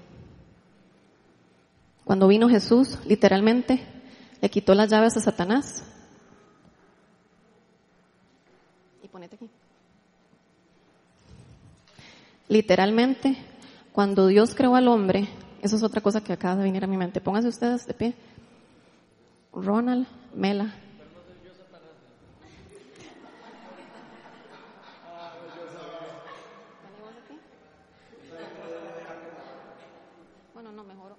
Cuando vino Jesús, literalmente, le quitó las llaves a Satanás aquí. Literalmente, cuando Dios creó al hombre, eso es otra cosa que acaba de venir a mi mente. Pónganse ustedes de pie. Ronald Mela. Bueno, no, mejor.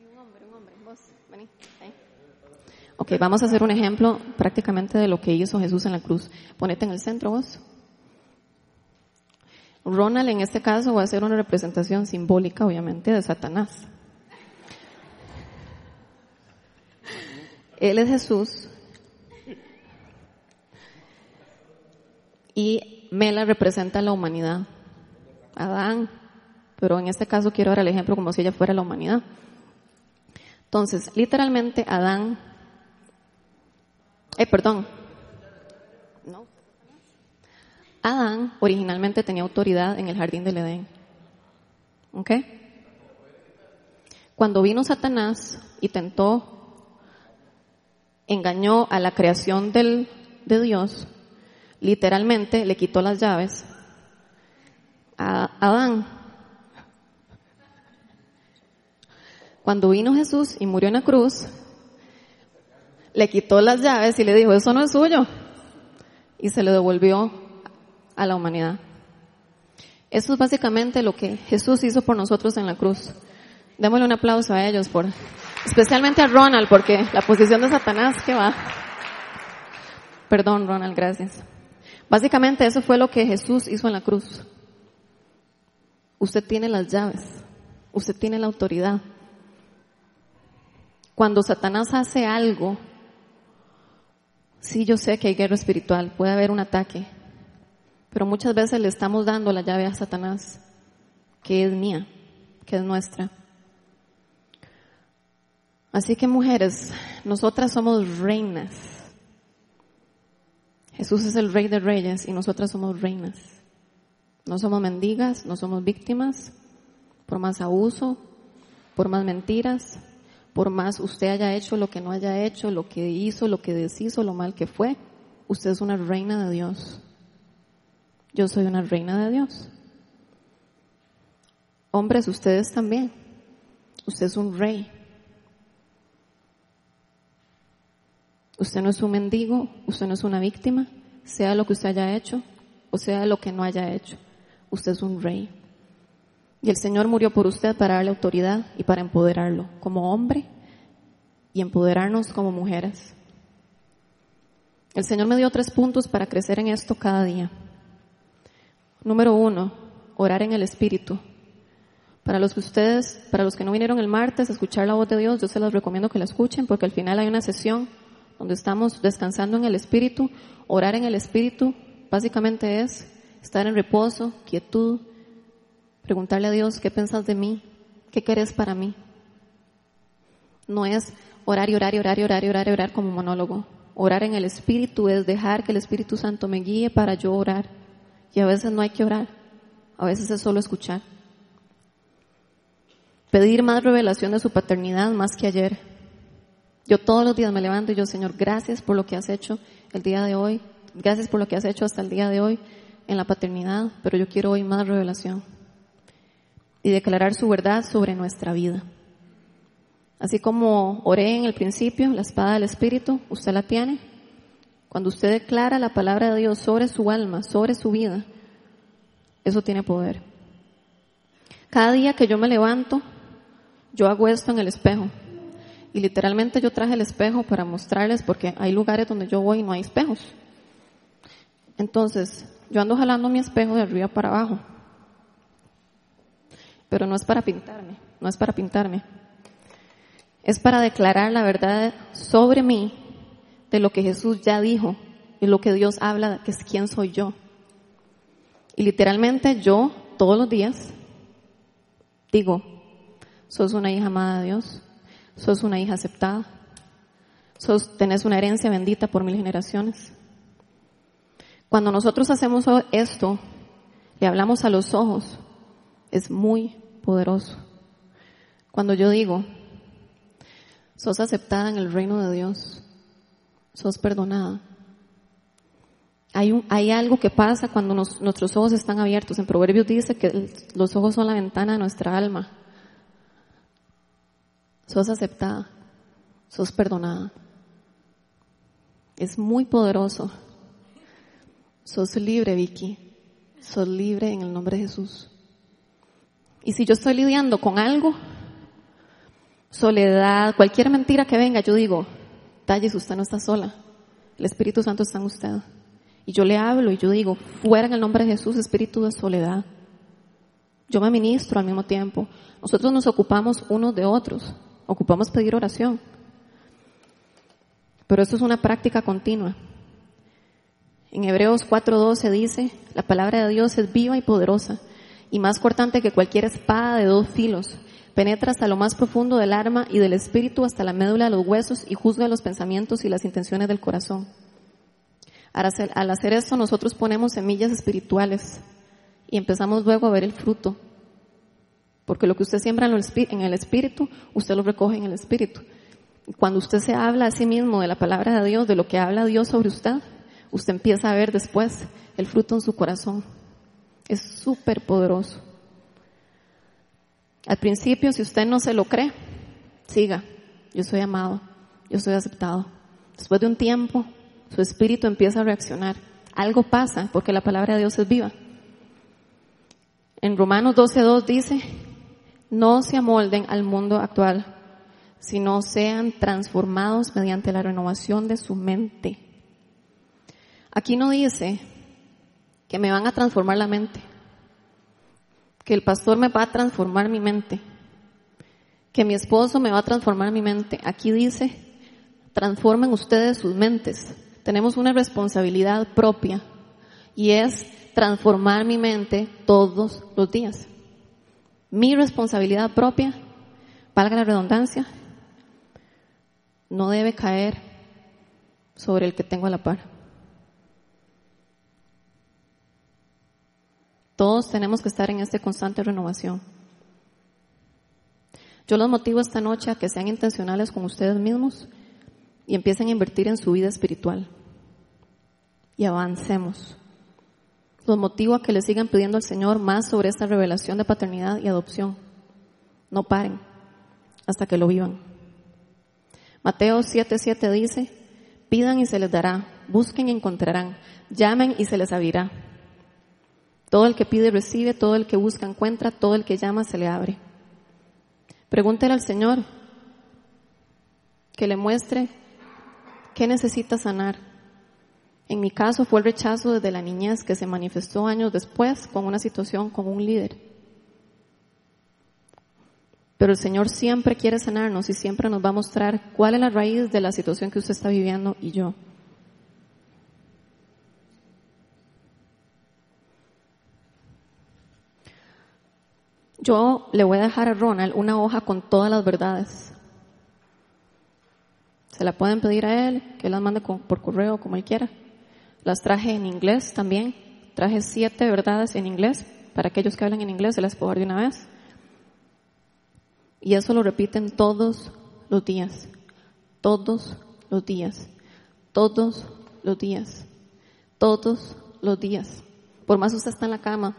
Un hombre, un hombre. Vos, vení. Ahí. Ok, vamos a hacer un ejemplo prácticamente de lo que hizo Jesús en la cruz. Ponete en el centro vos. Ronald en este caso va a ser una representación simbólica, obviamente, de Satanás. Él es Jesús y Mela representa a la humanidad. Adán, pero en este caso quiero dar el ejemplo como si ella fuera la humanidad. Entonces, literalmente Adán eh, perdón. No. Adán originalmente tenía autoridad en el jardín del Edén. ¿Ok? Cuando vino Satanás y tentó, engañó a la creación del, de Dios, literalmente le quitó las llaves a Adán. Cuando vino Jesús y murió en la cruz, le quitó las llaves y le dijo, eso no es suyo. Y se le devolvió a la humanidad. Eso es básicamente lo que Jesús hizo por nosotros en la cruz. Démosle un aplauso a ellos por, especialmente a Ronald, porque la posición de Satanás que va. Perdón, Ronald, gracias. Básicamente eso fue lo que Jesús hizo en la cruz. Usted tiene las llaves. Usted tiene la autoridad. Cuando Satanás hace algo Sí, yo sé que hay guerra espiritual, puede haber un ataque, Pero muchas veces le estamos dando la llave a Satanás, que es mía, que es nuestra. Así que mujeres, nosotras somos reinas. Jesús es el rey de reyes y nosotras somos reinas. No somos mendigas, no somos víctimas por más abuso, por más mentiras, por más usted haya hecho lo que no haya hecho, lo que hizo, lo que deshizo, lo mal que fue. Usted es una reina de Dios. Yo soy una reina de Dios. Hombres, ustedes también. Usted es un rey. Usted no es un mendigo, usted no es una víctima, sea lo que usted haya hecho o sea lo que no haya hecho. Usted es un rey. Y el Señor murió por usted para darle autoridad y para empoderarlo como hombre y empoderarnos como mujeres. El Señor me dio tres puntos para crecer en esto cada día. Número uno, orar en el Espíritu. Para los que ustedes, para los que no vinieron el martes a escuchar la voz de Dios, yo se los recomiendo que la escuchen porque al final hay una sesión donde estamos descansando en el Espíritu. Orar en el Espíritu básicamente es estar en reposo, quietud, preguntarle a Dios, ¿qué piensas de mí? ¿Qué querés para mí? No es orar y orar y orar y orar y orar y orar como monólogo. Orar en el Espíritu es dejar que el Espíritu Santo me guíe para yo orar. Y a veces no hay que orar, a veces es solo escuchar. Pedir más revelación de su paternidad más que ayer. Yo todos los días me levanto y yo, Señor, gracias por lo que has hecho el día de hoy, gracias por lo que has hecho hasta el día de hoy en la paternidad, pero yo quiero hoy más revelación y declarar su verdad sobre nuestra vida. Así como oré en el principio, la espada del Espíritu, usted la tiene. Cuando usted declara la palabra de Dios sobre su alma, sobre su vida, eso tiene poder. Cada día que yo me levanto, yo hago esto en el espejo. Y literalmente yo traje el espejo para mostrarles porque hay lugares donde yo voy y no hay espejos. Entonces, yo ando jalando mi espejo de arriba para abajo. Pero no es para pintarme, no es para pintarme. Es para declarar la verdad sobre mí de lo que Jesús ya dijo y lo que Dios habla, que es quién soy yo. Y literalmente yo, todos los días, digo, sos una hija amada de Dios, sos una hija aceptada, sos, tenés una herencia bendita por mil generaciones. Cuando nosotros hacemos esto, le hablamos a los ojos, es muy poderoso. Cuando yo digo, sos aceptada en el reino de Dios, sos perdonada. Hay, un, hay algo que pasa cuando nuestros ojos están abiertos. En Proverbios dice que los ojos son la ventana de nuestra alma. Sos aceptada, sos perdonada. Es muy poderoso. Sos libre, Vicky. Sos libre en el nombre de Jesús. Y si yo estoy lidiando con algo, soledad, cualquier mentira que venga, yo digo, Talles, usted no está sola. El Espíritu Santo está en usted. Y yo le hablo y yo digo, fuera en el nombre de Jesús, espíritu de soledad. Yo me ministro al mismo tiempo.Nosotros nos ocupamos unos de otros. Ocupamos pedir oración. Pero eso es una práctica continua. En Hebreos 4:12 dice, la palabra de Dios es viva y poderosa y más cortante que cualquier espada de dos filos penetra hasta lo más profundo del alma y del espíritu, hasta la médula de los huesos y juzga los pensamientos y las intenciones del corazón. Al hacer, esto nosotros ponemos semillas espirituales y empezamos luego a ver el fruto. Porque lo que usted siembra en el espíritu, usted lo recoge en el espíritu. Cuando usted se habla a sí mismo de la palabra de Dios, de lo que habla Dios sobre usted, usted empieza a ver después el fruto en su corazón. Es súper poderoso. Al principio, si usted no se lo cree, siga. Yo soy amado, yo soy aceptado. Después de un tiempo, su espíritu empieza a reaccionar. Algo pasa porque la palabra de Dios es viva. En Romanos 12.2 dice, no se amolden al mundo actual, sino sean transformados mediante la renovación de su mente. Aquí no dice que me van a transformar la mente que el pastor me va a transformar mi mente, que mi esposo me va a transformar mi mente. Aquí dice, transformen ustedes sus mentes. Tenemos una responsabilidad propia Y es transformar mi mente todos los días. Mi responsabilidad propia, valga la redundancia, no debe caer sobre el que tengo a la par. Todos tenemos que estar en esta constante renovación. Yo los motivo esta noche a que sean intencionales con ustedes mismos y empiecen a invertir en su vida espiritual. Y avancemos. Los motivo a que le sigan pidiendo al Señor más sobre esta revelación de paternidad y adopción. No paren hasta que lo vivan. Mateo 7:7 dice, pidan y se les dará, busquen y encontrarán, llamen y se les abrirá. Todo el que pide recibe, todo el que busca encuentra, todo el que llama se le abre. Pregúntele al Señor que le muestre qué necesita sanar. En mi caso fue el rechazo desde la niñez que se manifestó años después con una situación con un líder. Pero el Señor siempre quiere sanarnos y siempre nos va a mostrar cuál es la raíz de la situación que usted está viviendo y yo. Yo le voy a dejar a Ronald una hoja con todas las verdades. Se la pueden pedir a él, que las mande por correo como él quiera. Las traje en inglés también. Traje siete verdades en inglés. Para aquellos que hablan en inglés, se las puedo dar de una vez. Y eso lo repiten todos los días. Todos los días. Todos los días. Todos los días. Por más usted está en la cama,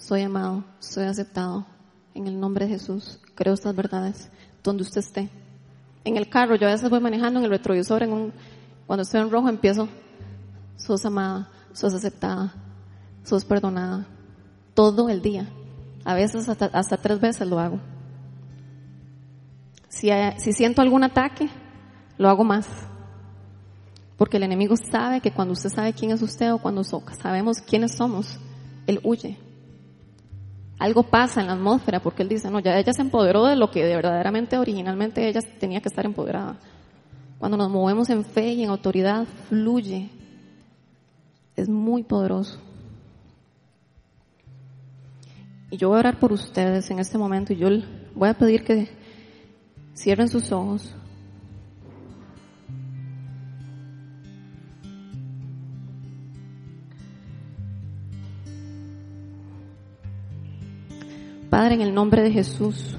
soy amado, soy aceptado. En el nombre de Jesús, creo estas verdades donde usted esté. En el carro, yo a veces voy manejando en el retrovisor, en un, cuando estoy en rojo empiezo, sos amada, sos aceptada, sos perdonada. Todo el día. A veces hasta, tres veces lo hago. Si, si siento algún ataque, lo hago más. Porque el enemigo sabe que cuando usted sabe quién es usted o cuando sabemos quiénes somos, él huye algo pasa en la atmósfera porque él dice, no, ya ella se empoderó de lo que de verdaderamente originalmente ella tenía que estar empoderada. Cuando nos movemos en fe y en autoridad, fluye. Es muy poderoso. Y yo voy a orar por ustedes en este momento y yo voy a pedir que cierren sus ojos. Padre, en el nombre de Jesús,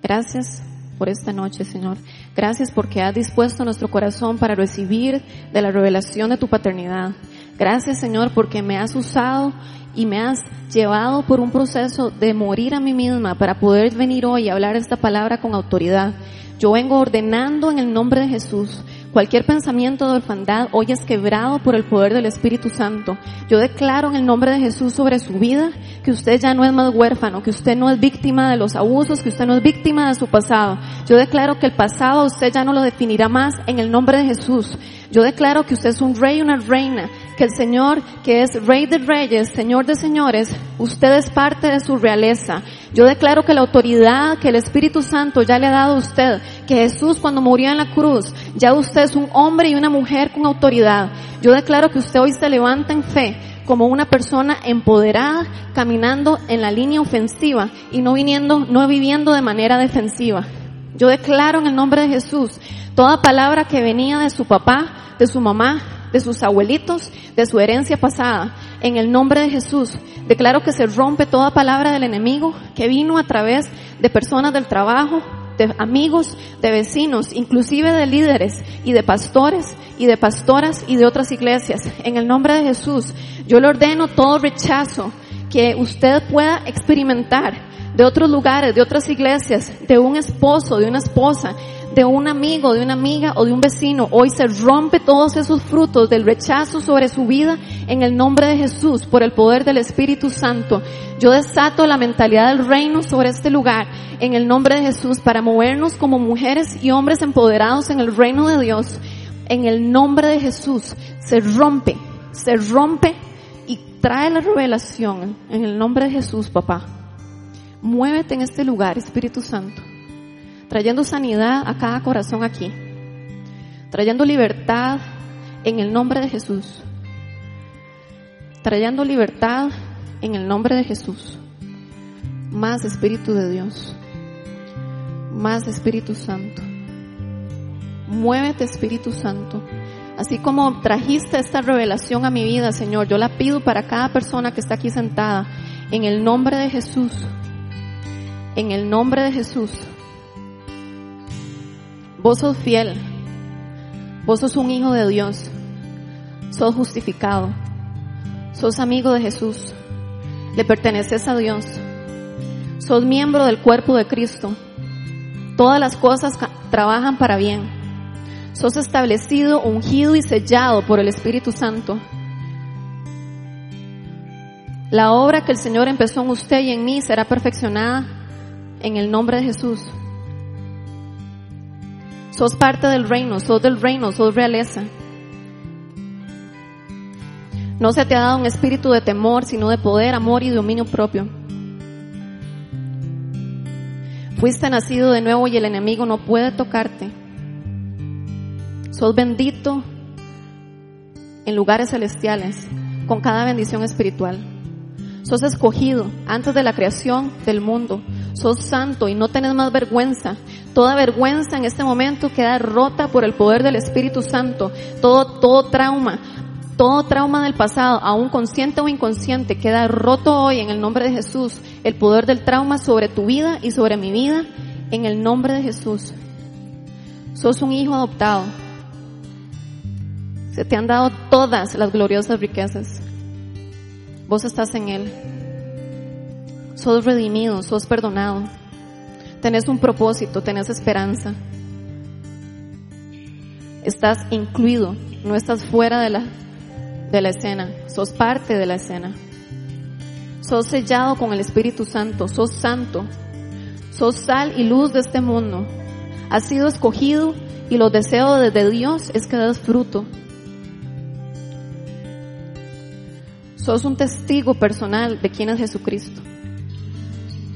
gracias por esta noche, Señor. Gracias porque has dispuesto nuestro corazón para recibir de la revelación de tu paternidad. Gracias, Señor, porque me has usado y me has llevado por un proceso de morir a mí misma para poder venir hoy y hablar esta palabra con autoridad. Yo vengo ordenando en el nombre de Jesús Cualquier pensamiento de orfandad hoy es quebrado por el poder del Espíritu Santo. Yo declaro en el nombre de Jesús sobre su vida que usted ya no es más huérfano, que usted no es víctima de los abusos, que usted no es víctima de su pasado. Yo declaro que el pasado usted ya no lo definirá más en el nombre de Jesús. Yo declaro que usted es un rey y una reina, que el Señor, que es rey de reyes, Señor de señores, usted es parte de su realeza. Yo declaro que la autoridad que el Espíritu Santo ya le ha dado a usted, que Jesús cuando murió en la cruz, ya usted es un hombre y una mujer con autoridad. Yo declaro que usted hoy se levanta en fe como una persona empoderada, caminando en la línea ofensiva y no viniendo, no viviendo de manera defensiva. Yo declaro en el nombre de Jesús toda palabra que venía de su papá, de su mamá, de sus abuelitos, de su herencia pasada, en el nombre de Jesús. Declaro que se rompe toda palabra del enemigo que vino a través de personas del trabajo, de amigos, de vecinos, inclusive de líderes y de pastores y de pastoras y de otras iglesias. En el nombre de Jesús, yo le ordeno todo rechazo que usted pueda experimentar de otros lugares, de otras iglesias, de un esposo, de una esposa, de un amigo, de una amiga o de un vecino. Hoy se rompe todos esos frutos del rechazo sobre su vida en el nombre de Jesús, por el poder del Espíritu Santo. Yo desato la mentalidad del reino sobre este lugar en el nombre de Jesús para movernos como mujeres y hombres empoderados en el reino de Dios. En el nombre de Jesús se rompe, se rompe y trae la revelación en el nombre de Jesús, papá. Muévete en este lugar, Espíritu Santo trayendo sanidad a cada corazón aquí, trayendo libertad en el nombre de Jesús. trayendo libertad en el nombre de Jesús. Más Espíritu de Dios. Más Espíritu Santo. Muévete Espíritu Santo. Así como trajiste esta revelación a mi vida, Señor, yo la pido para cada persona que está aquí sentada. En el nombre de Jesús. En el nombre de Jesús. Vos sos fiel. Vos sos un hijo de Dios. Sos justificado. Sos amigo de Jesús. Le perteneces a Dios. Sos miembro del cuerpo de Cristo. Todas las cosas trabajan para bien. Sos establecido, ungido y sellado por el Espíritu Santo. La obra que el Señor empezó en usted y en mí será perfeccionada en el nombre de Jesús. Sos parte del reino, sos del reino, sos realeza. No se te ha dado un espíritu de temor, sino de poder, amor y dominio propio. Fuiste nacido de nuevo y el enemigo no puede tocarte. Sos bendito en lugares celestiales, con cada bendición espiritual. Sos escogido antes de la creación del mundo. Sos santo y no tenés más vergüenza. Toda vergüenza en este momento queda rota por el poder del Espíritu Santo. Todo, todo trauma, todo trauma del pasado, aún consciente o inconsciente, queda roto hoy en el nombre de Jesús. El poder del trauma sobre tu vida y sobre mi vida en el nombre de Jesús. Sos un hijo adoptado. Se te han dado todas las gloriosas riquezas. Vos estás en Él. Sos redimido, sos perdonado. Tenés un propósito, tenés esperanza. Estás incluido, no estás fuera de la, de la escena, sos parte de la escena. Sos sellado con el Espíritu Santo, sos santo, sos sal y luz de este mundo. Has sido escogido y los deseos de Dios es que des fruto. Sos un testigo personal de quién es Jesucristo.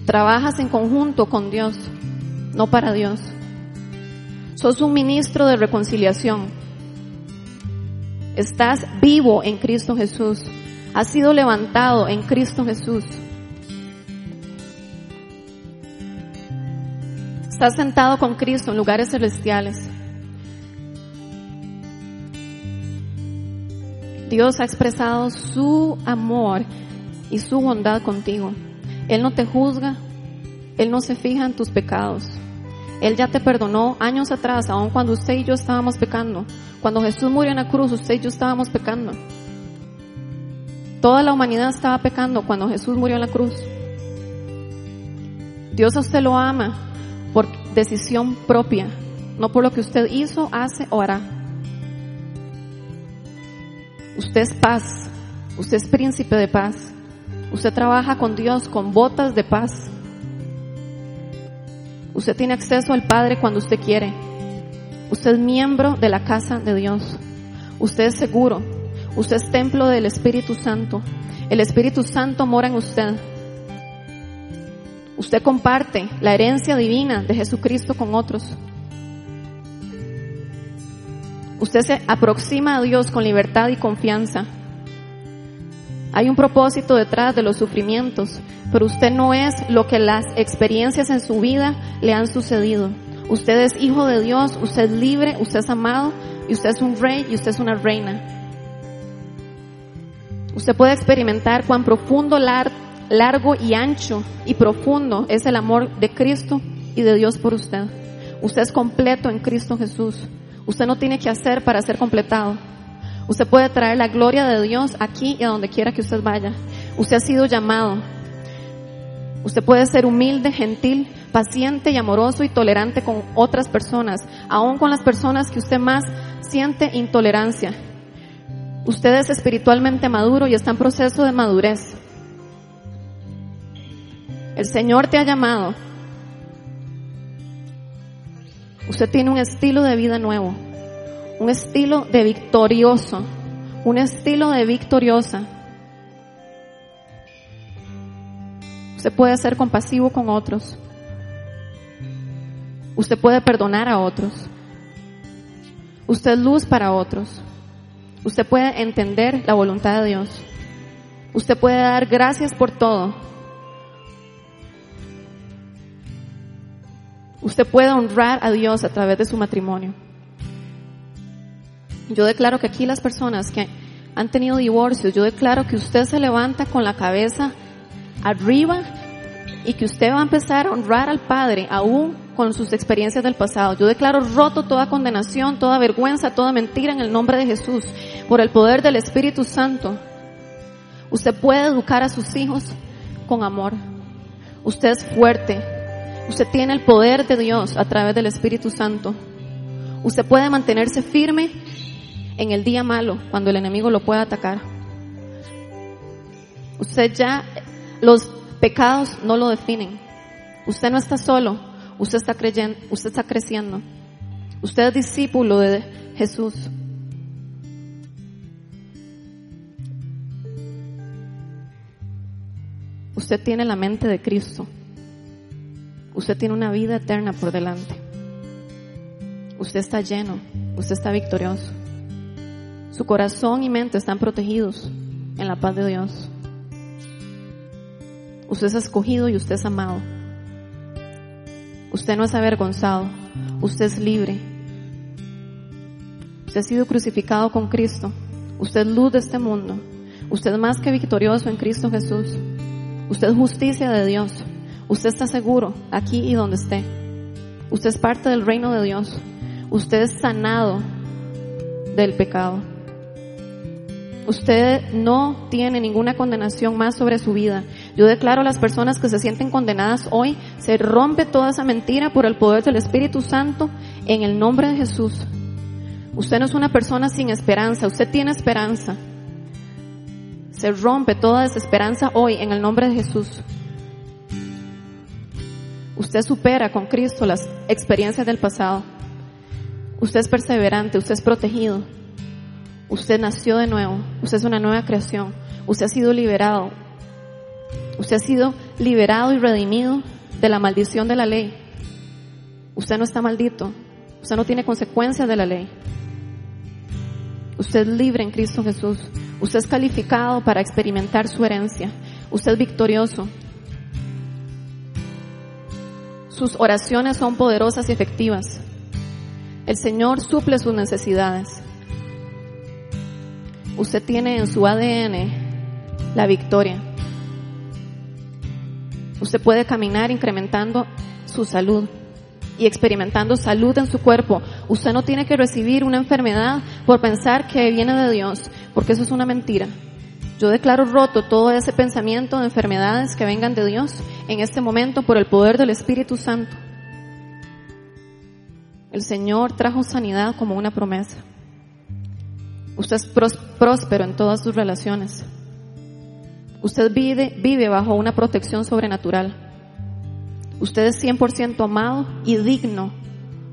Trabajas en conjunto con Dios, no para Dios. Sos un ministro de reconciliación. Estás vivo en Cristo Jesús. Has sido levantado en Cristo Jesús. Estás sentado con Cristo en lugares celestiales. Dios ha expresado su amor y su bondad contigo. Él no te juzga, Él no se fija en tus pecados. Él ya te perdonó años atrás, aun cuando usted y yo estábamos pecando. Cuando Jesús murió en la cruz, usted y yo estábamos pecando. Toda la humanidad estaba pecando cuando Jesús murió en la cruz. Dios a usted lo ama por decisión propia, no por lo que usted hizo, hace o hará. Usted es paz, usted es príncipe de paz. Usted trabaja con Dios con botas de paz. Usted tiene acceso al Padre cuando usted quiere. Usted es miembro de la casa de Dios. Usted es seguro. Usted es templo del Espíritu Santo. El Espíritu Santo mora en usted. Usted comparte la herencia divina de Jesucristo con otros. Usted se aproxima a Dios con libertad y confianza. Hay un propósito detrás de los sufrimientos, pero usted no es lo que las experiencias en su vida le han sucedido. Usted es hijo de Dios, usted es libre, usted es amado y usted es un rey y usted es una reina. Usted puede experimentar cuán profundo, largo y ancho y profundo es el amor de Cristo y de Dios por usted. Usted es completo en Cristo Jesús. Usted no tiene que hacer para ser completado. Usted puede traer la gloria de Dios aquí y a donde quiera que usted vaya. Usted ha sido llamado. Usted puede ser humilde, gentil, paciente y amoroso y tolerante con otras personas, aun con las personas que usted más siente intolerancia. Usted es espiritualmente maduro y está en proceso de madurez. El Señor te ha llamado. Usted tiene un estilo de vida nuevo un estilo de victorioso, un estilo de victoriosa. Usted puede ser compasivo con otros. Usted puede perdonar a otros. Usted es luz para otros. Usted puede entender la voluntad de Dios. Usted puede dar gracias por todo. Usted puede honrar a Dios a través de su matrimonio. Yo declaro que aquí las personas que han tenido divorcios, yo declaro que usted se levanta con la cabeza arriba y que usted va a empezar a honrar al Padre aún con sus experiencias del pasado. Yo declaro roto toda condenación, toda vergüenza, toda mentira en el nombre de Jesús, por el poder del Espíritu Santo. Usted puede educar a sus hijos con amor. Usted es fuerte. Usted tiene el poder de Dios a través del Espíritu Santo. Usted puede mantenerse firme en el día malo, cuando el enemigo lo pueda atacar. Usted ya, los pecados no lo definen. Usted no está solo, usted está creyendo, usted está creciendo. Usted es discípulo de Jesús. Usted tiene la mente de Cristo. Usted tiene una vida eterna por delante. Usted está lleno. Usted está victorioso. Su corazón y mente están protegidos en la paz de Dios. Usted es escogido y usted es amado. Usted no es avergonzado. Usted es libre. Usted ha sido crucificado con Cristo. Usted es luz de este mundo. Usted es más que victorioso en Cristo Jesús. Usted es justicia de Dios. Usted está seguro aquí y donde esté. Usted es parte del reino de Dios. Usted es sanado del pecado. Usted no tiene ninguna condenación más sobre su vida. Yo declaro a las personas que se sienten condenadas hoy, se rompe toda esa mentira por el poder del Espíritu Santo en el nombre de Jesús. Usted no es una persona sin esperanza, usted tiene esperanza. Se rompe toda desesperanza hoy en el nombre de Jesús. Usted supera con Cristo las experiencias del pasado. Usted es perseverante, usted es protegido. Usted nació de nuevo, usted es una nueva creación. Usted ha sido liberado. Usted ha sido liberado y redimido de la maldición de la ley. Usted no está maldito. Usted no tiene consecuencias de la ley. Usted es libre en Cristo Jesús. Usted es calificado para experimentar su herencia. Usted es victorioso. Sus oraciones son poderosas y efectivas. El Señor suple sus necesidades. Usted tiene en su ADN la victoria. Usted puede caminar incrementando su salud y experimentando salud en su cuerpo. Usted no tiene que recibir una enfermedad por pensar que viene de Dios, porque eso es una mentira. Yo declaro roto todo ese pensamiento de enfermedades que vengan de Dios en este momento por el poder del Espíritu Santo. El Señor trajo sanidad como una promesa. Usted es próspero en todas sus relaciones. Usted vive, bajo una protección sobrenatural. Usted es 100% amado y digno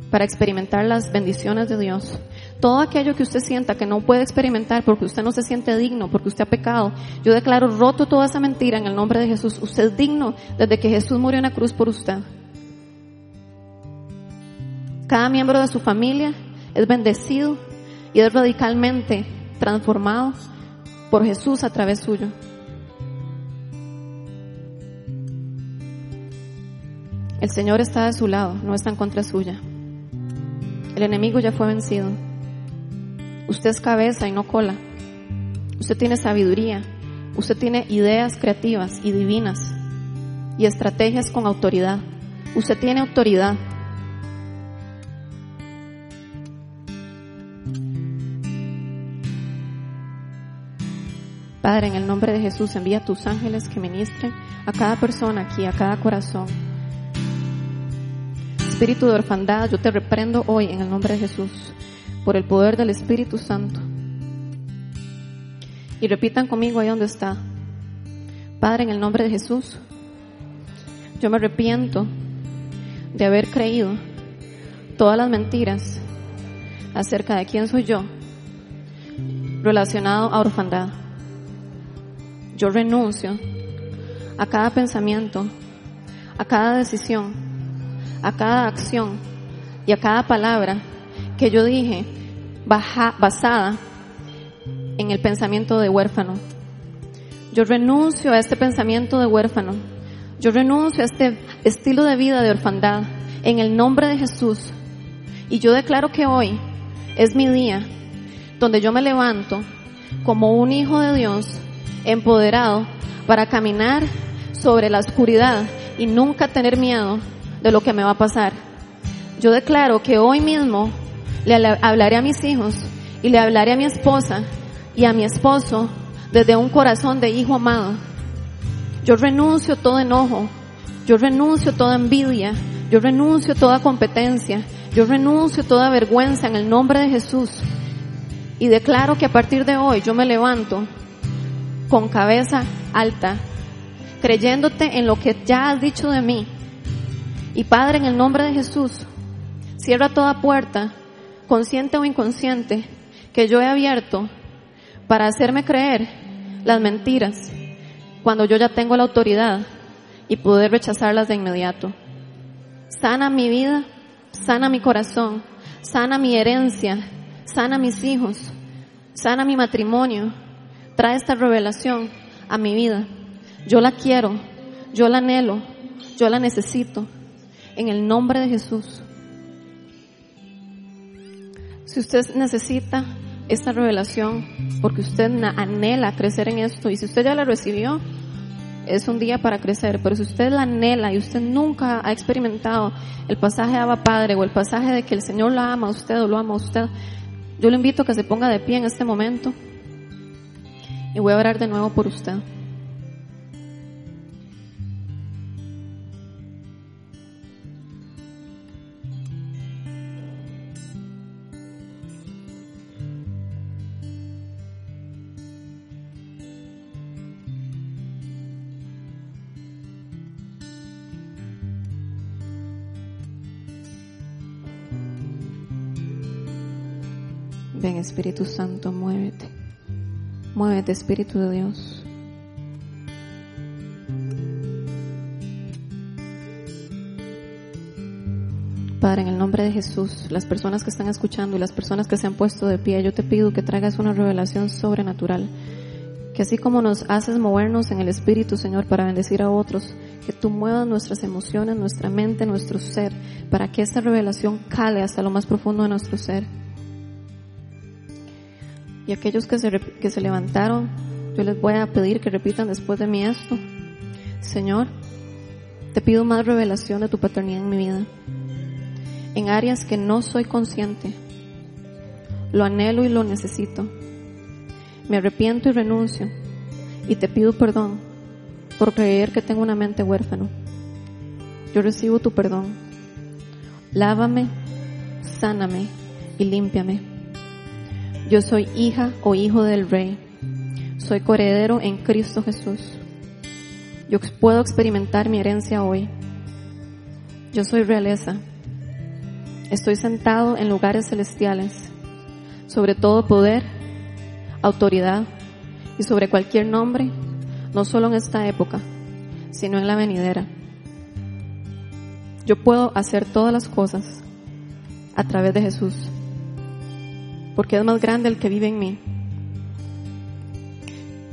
para experimentar las bendiciones de Dios. Todo aquello que usted sienta que no puede experimentar porque usted no se siente digno, porque usted ha pecado, yo declaro roto toda esa mentira en el nombre de Jesús. Usted es digno desde que Jesús murió en la cruz por usted. Cada miembro de su familia es bendecido y es radicalmente transformado por Jesús a través suyo. El Señor está de su lado, no está en contra suya. El enemigo ya fue vencido. Usted es cabeza y no cola. Usted tiene sabiduría. Usted tiene ideas creativas y divinas y estrategias con autoridad. Usted tiene autoridad. Padre, en el nombre de Jesús, envía tus ángeles que ministren a cada persona aquí, a cada corazón espíritu de orfandad, yo te reprendo hoy en el nombre de Jesús, por el poder del Espíritu Santo. Y repitan conmigo ahí donde está. Padre, en el nombre de Jesús, yo me arrepiento de haber creído todas las mentiras acerca de quién soy yo relacionado a orfandad. Yo renuncio a cada pensamiento, a cada decisión a cada acción y a cada palabra que yo dije basada en el pensamiento de huérfano. Yo renuncio a este pensamiento de huérfano. Yo renuncio a este estilo de vida de orfandad en el nombre de Jesús. Y yo declaro que hoy es mi día donde yo me levanto como un hijo de Dios empoderado para caminar sobre la oscuridad y nunca tener miedo de lo que me va a pasar. Yo declaro que hoy mismo le hablaré a mis hijos y le hablaré a mi esposa y a mi esposo desde un corazón de hijo amado. Yo renuncio todo enojo, yo renuncio toda envidia, yo renuncio toda competencia, yo renuncio toda vergüenza en el nombre de Jesús y declaro que a partir de hoy yo me levanto con cabeza alta, creyéndote en lo que ya has dicho de mí. Y Padre, en el nombre de Jesús, cierra toda puerta, consciente o inconsciente, que yo he abierto para hacerme creer las mentiras cuando yo ya tengo la autoridad y poder rechazarlas de inmediato. Sana mi vida, sana mi corazón, sana mi herencia, sana mis hijos, sana mi matrimonio, trae esta revelación a mi vida. Yo la quiero, yo la anhelo, yo la necesito, en el nombre de Jesús. Si usted necesita esta revelación porque usted anhela crecer en esto y si usted ya la recibió, es un día para crecer, pero si usted la anhela y usted nunca ha experimentado el pasaje de Abba Padre o el pasaje de que el Señor la ama a usted o lo ama a usted, yo le invito a que se ponga de pie en este momento y voy a orar de nuevo por usted. Ven Espíritu Santo, muévete. Muévete Espíritu de Dios. Padre, en el nombre de Jesús, las personas que están escuchando y las personas que se han puesto de pie, yo te pido que traigas una revelación sobrenatural. Que así como nos haces movernos en el Espíritu, Señor, para bendecir a otros, que tú muevas nuestras emociones, nuestra mente, nuestro ser, para que esta revelación cale hasta lo más profundo de nuestro ser y aquellos que se, que se levantaron, yo les voy a pedir que repitan después de mí esto. Señor, te pido más revelación de tu paternidad en mi vida, en áreas que no soy consciente. Lo anhelo y lo necesito. Me arrepiento y renuncio y te pido perdón por creer que tengo una mente huérfano. Yo recibo tu perdón. Lávame, sáname y límpiame yo soy hija o hijo del Rey. Soy coheredero en Cristo Jesús. Yo puedo experimentar mi herencia hoy. Yo soy realeza. Estoy sentado en lugares celestiales, sobre todo poder, autoridad y sobre cualquier nombre, no solo en esta época, sino en la venidera. Yo puedo hacer todas las cosas a través de Jesús porque es más grande el que vive en mí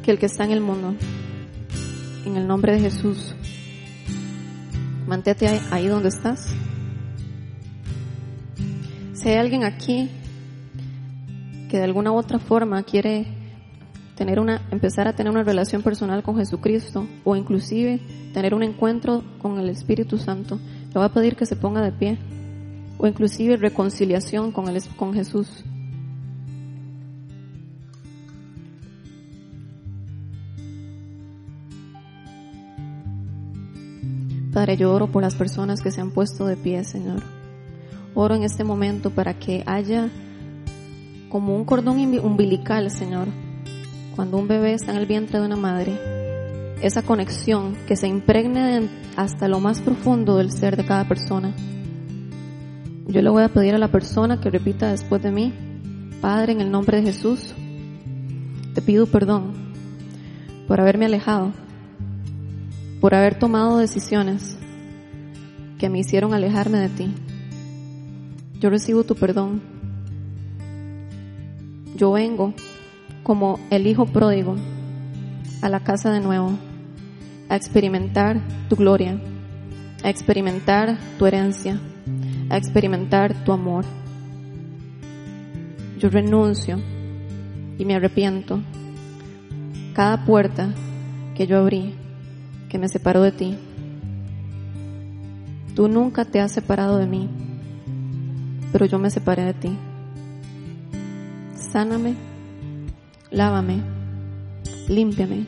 que el que está en el mundo. En el nombre de Jesús, mantente ahí donde estás. Si hay alguien aquí que de alguna u otra forma quiere tener una, empezar a tener una relación personal con Jesucristo o inclusive tener un encuentro con el Espíritu Santo, le voy a pedir que se ponga de pie o inclusive reconciliación con, el, con Jesús. Padre, yo oro por las personas que se han puesto de pie, Señor. Oro en este momento para que haya como un cordón umbilical, Señor, cuando un bebé está en el vientre de una madre, esa conexión que se impregne hasta lo más profundo del ser de cada persona. Yo le voy a pedir a la persona que repita después de mí, Padre, en el nombre de Jesús, te pido perdón por haberme alejado por haber tomado decisiones que me hicieron alejarme de ti. Yo recibo tu perdón. Yo vengo como el hijo pródigo a la casa de nuevo, a experimentar tu gloria, a experimentar tu herencia, a experimentar tu amor. Yo renuncio y me arrepiento. Cada puerta que yo abrí, que me separó de ti, tú nunca te has separado de mí, pero yo me separé de ti. Sáname, lávame, límpiame.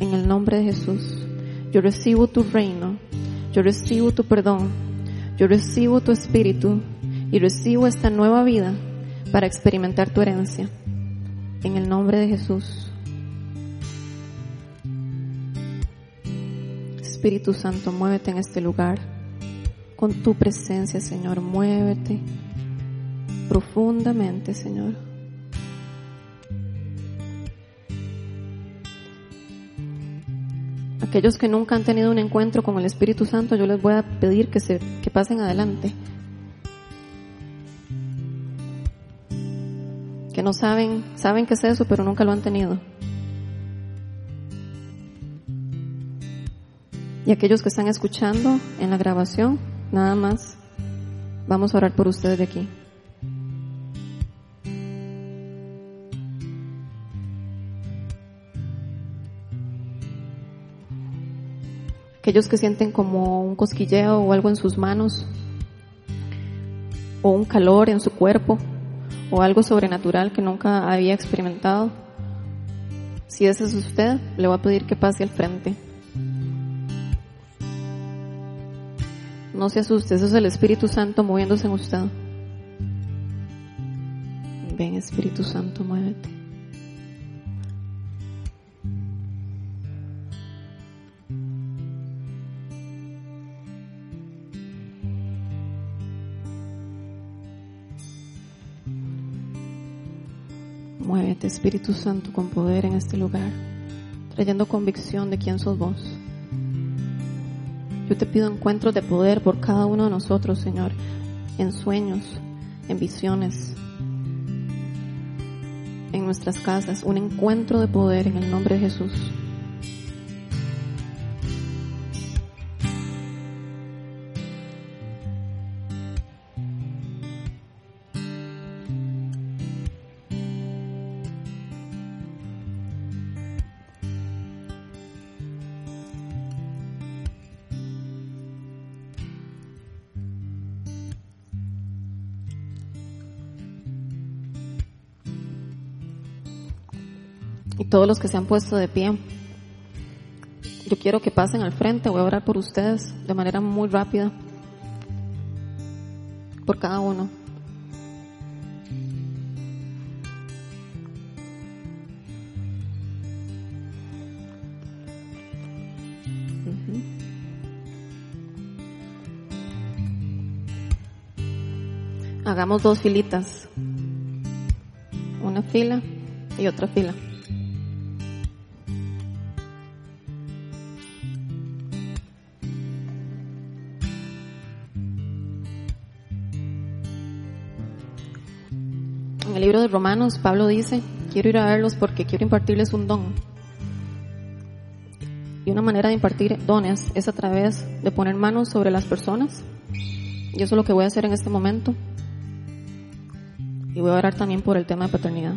En el nombre de Jesús, yo recibo tu reino, yo recibo tu perdón, yo recibo tu espíritu y recibo esta nueva vida para experimentar tu herencia. En el nombre de Jesús. Espíritu Santo, muévete en este lugar. Con tu presencia, Señor, muévete profundamente, Señor. Aquellos que nunca han tenido un encuentro con el Espíritu Santo, yo les voy a pedir que se que pasen adelante. Que no saben, saben qué es eso, pero nunca lo han tenido. Y aquellos que están escuchando en la grabación, nada más, vamos a orar por ustedes de aquí. Aquellos que sienten como un cosquilleo o algo en sus manos, o un calor en su cuerpo, o algo sobrenatural que nunca había experimentado. Si ese es usted, le voy a pedir que pase al frente. No se asuste, eso es el Espíritu Santo moviéndose en usted. Ven Espíritu Santo, muévete. Muévete Espíritu Santo con poder en este lugar, trayendo convicción de quién sos vos. Yo te pido encuentros de poder por cada uno de nosotros, Señor, en sueños, en visiones, en nuestras casas, un encuentro de poder en el nombre de Jesús. Todos los que se han puesto de pie. Yo quiero que pasen al frente, voy a orar por ustedes de manera muy rápida, por cada uno. Hagamos dos filitas, una fila y otra fila. De Romanos, Pablo dice, quiero ir a verlos porque quiero impartirles un don. Y una manera de impartir dones es a través de poner manos sobre las personas. Y eso es lo que voy a hacer en este momento. Y voy a orar también por el tema de paternidad.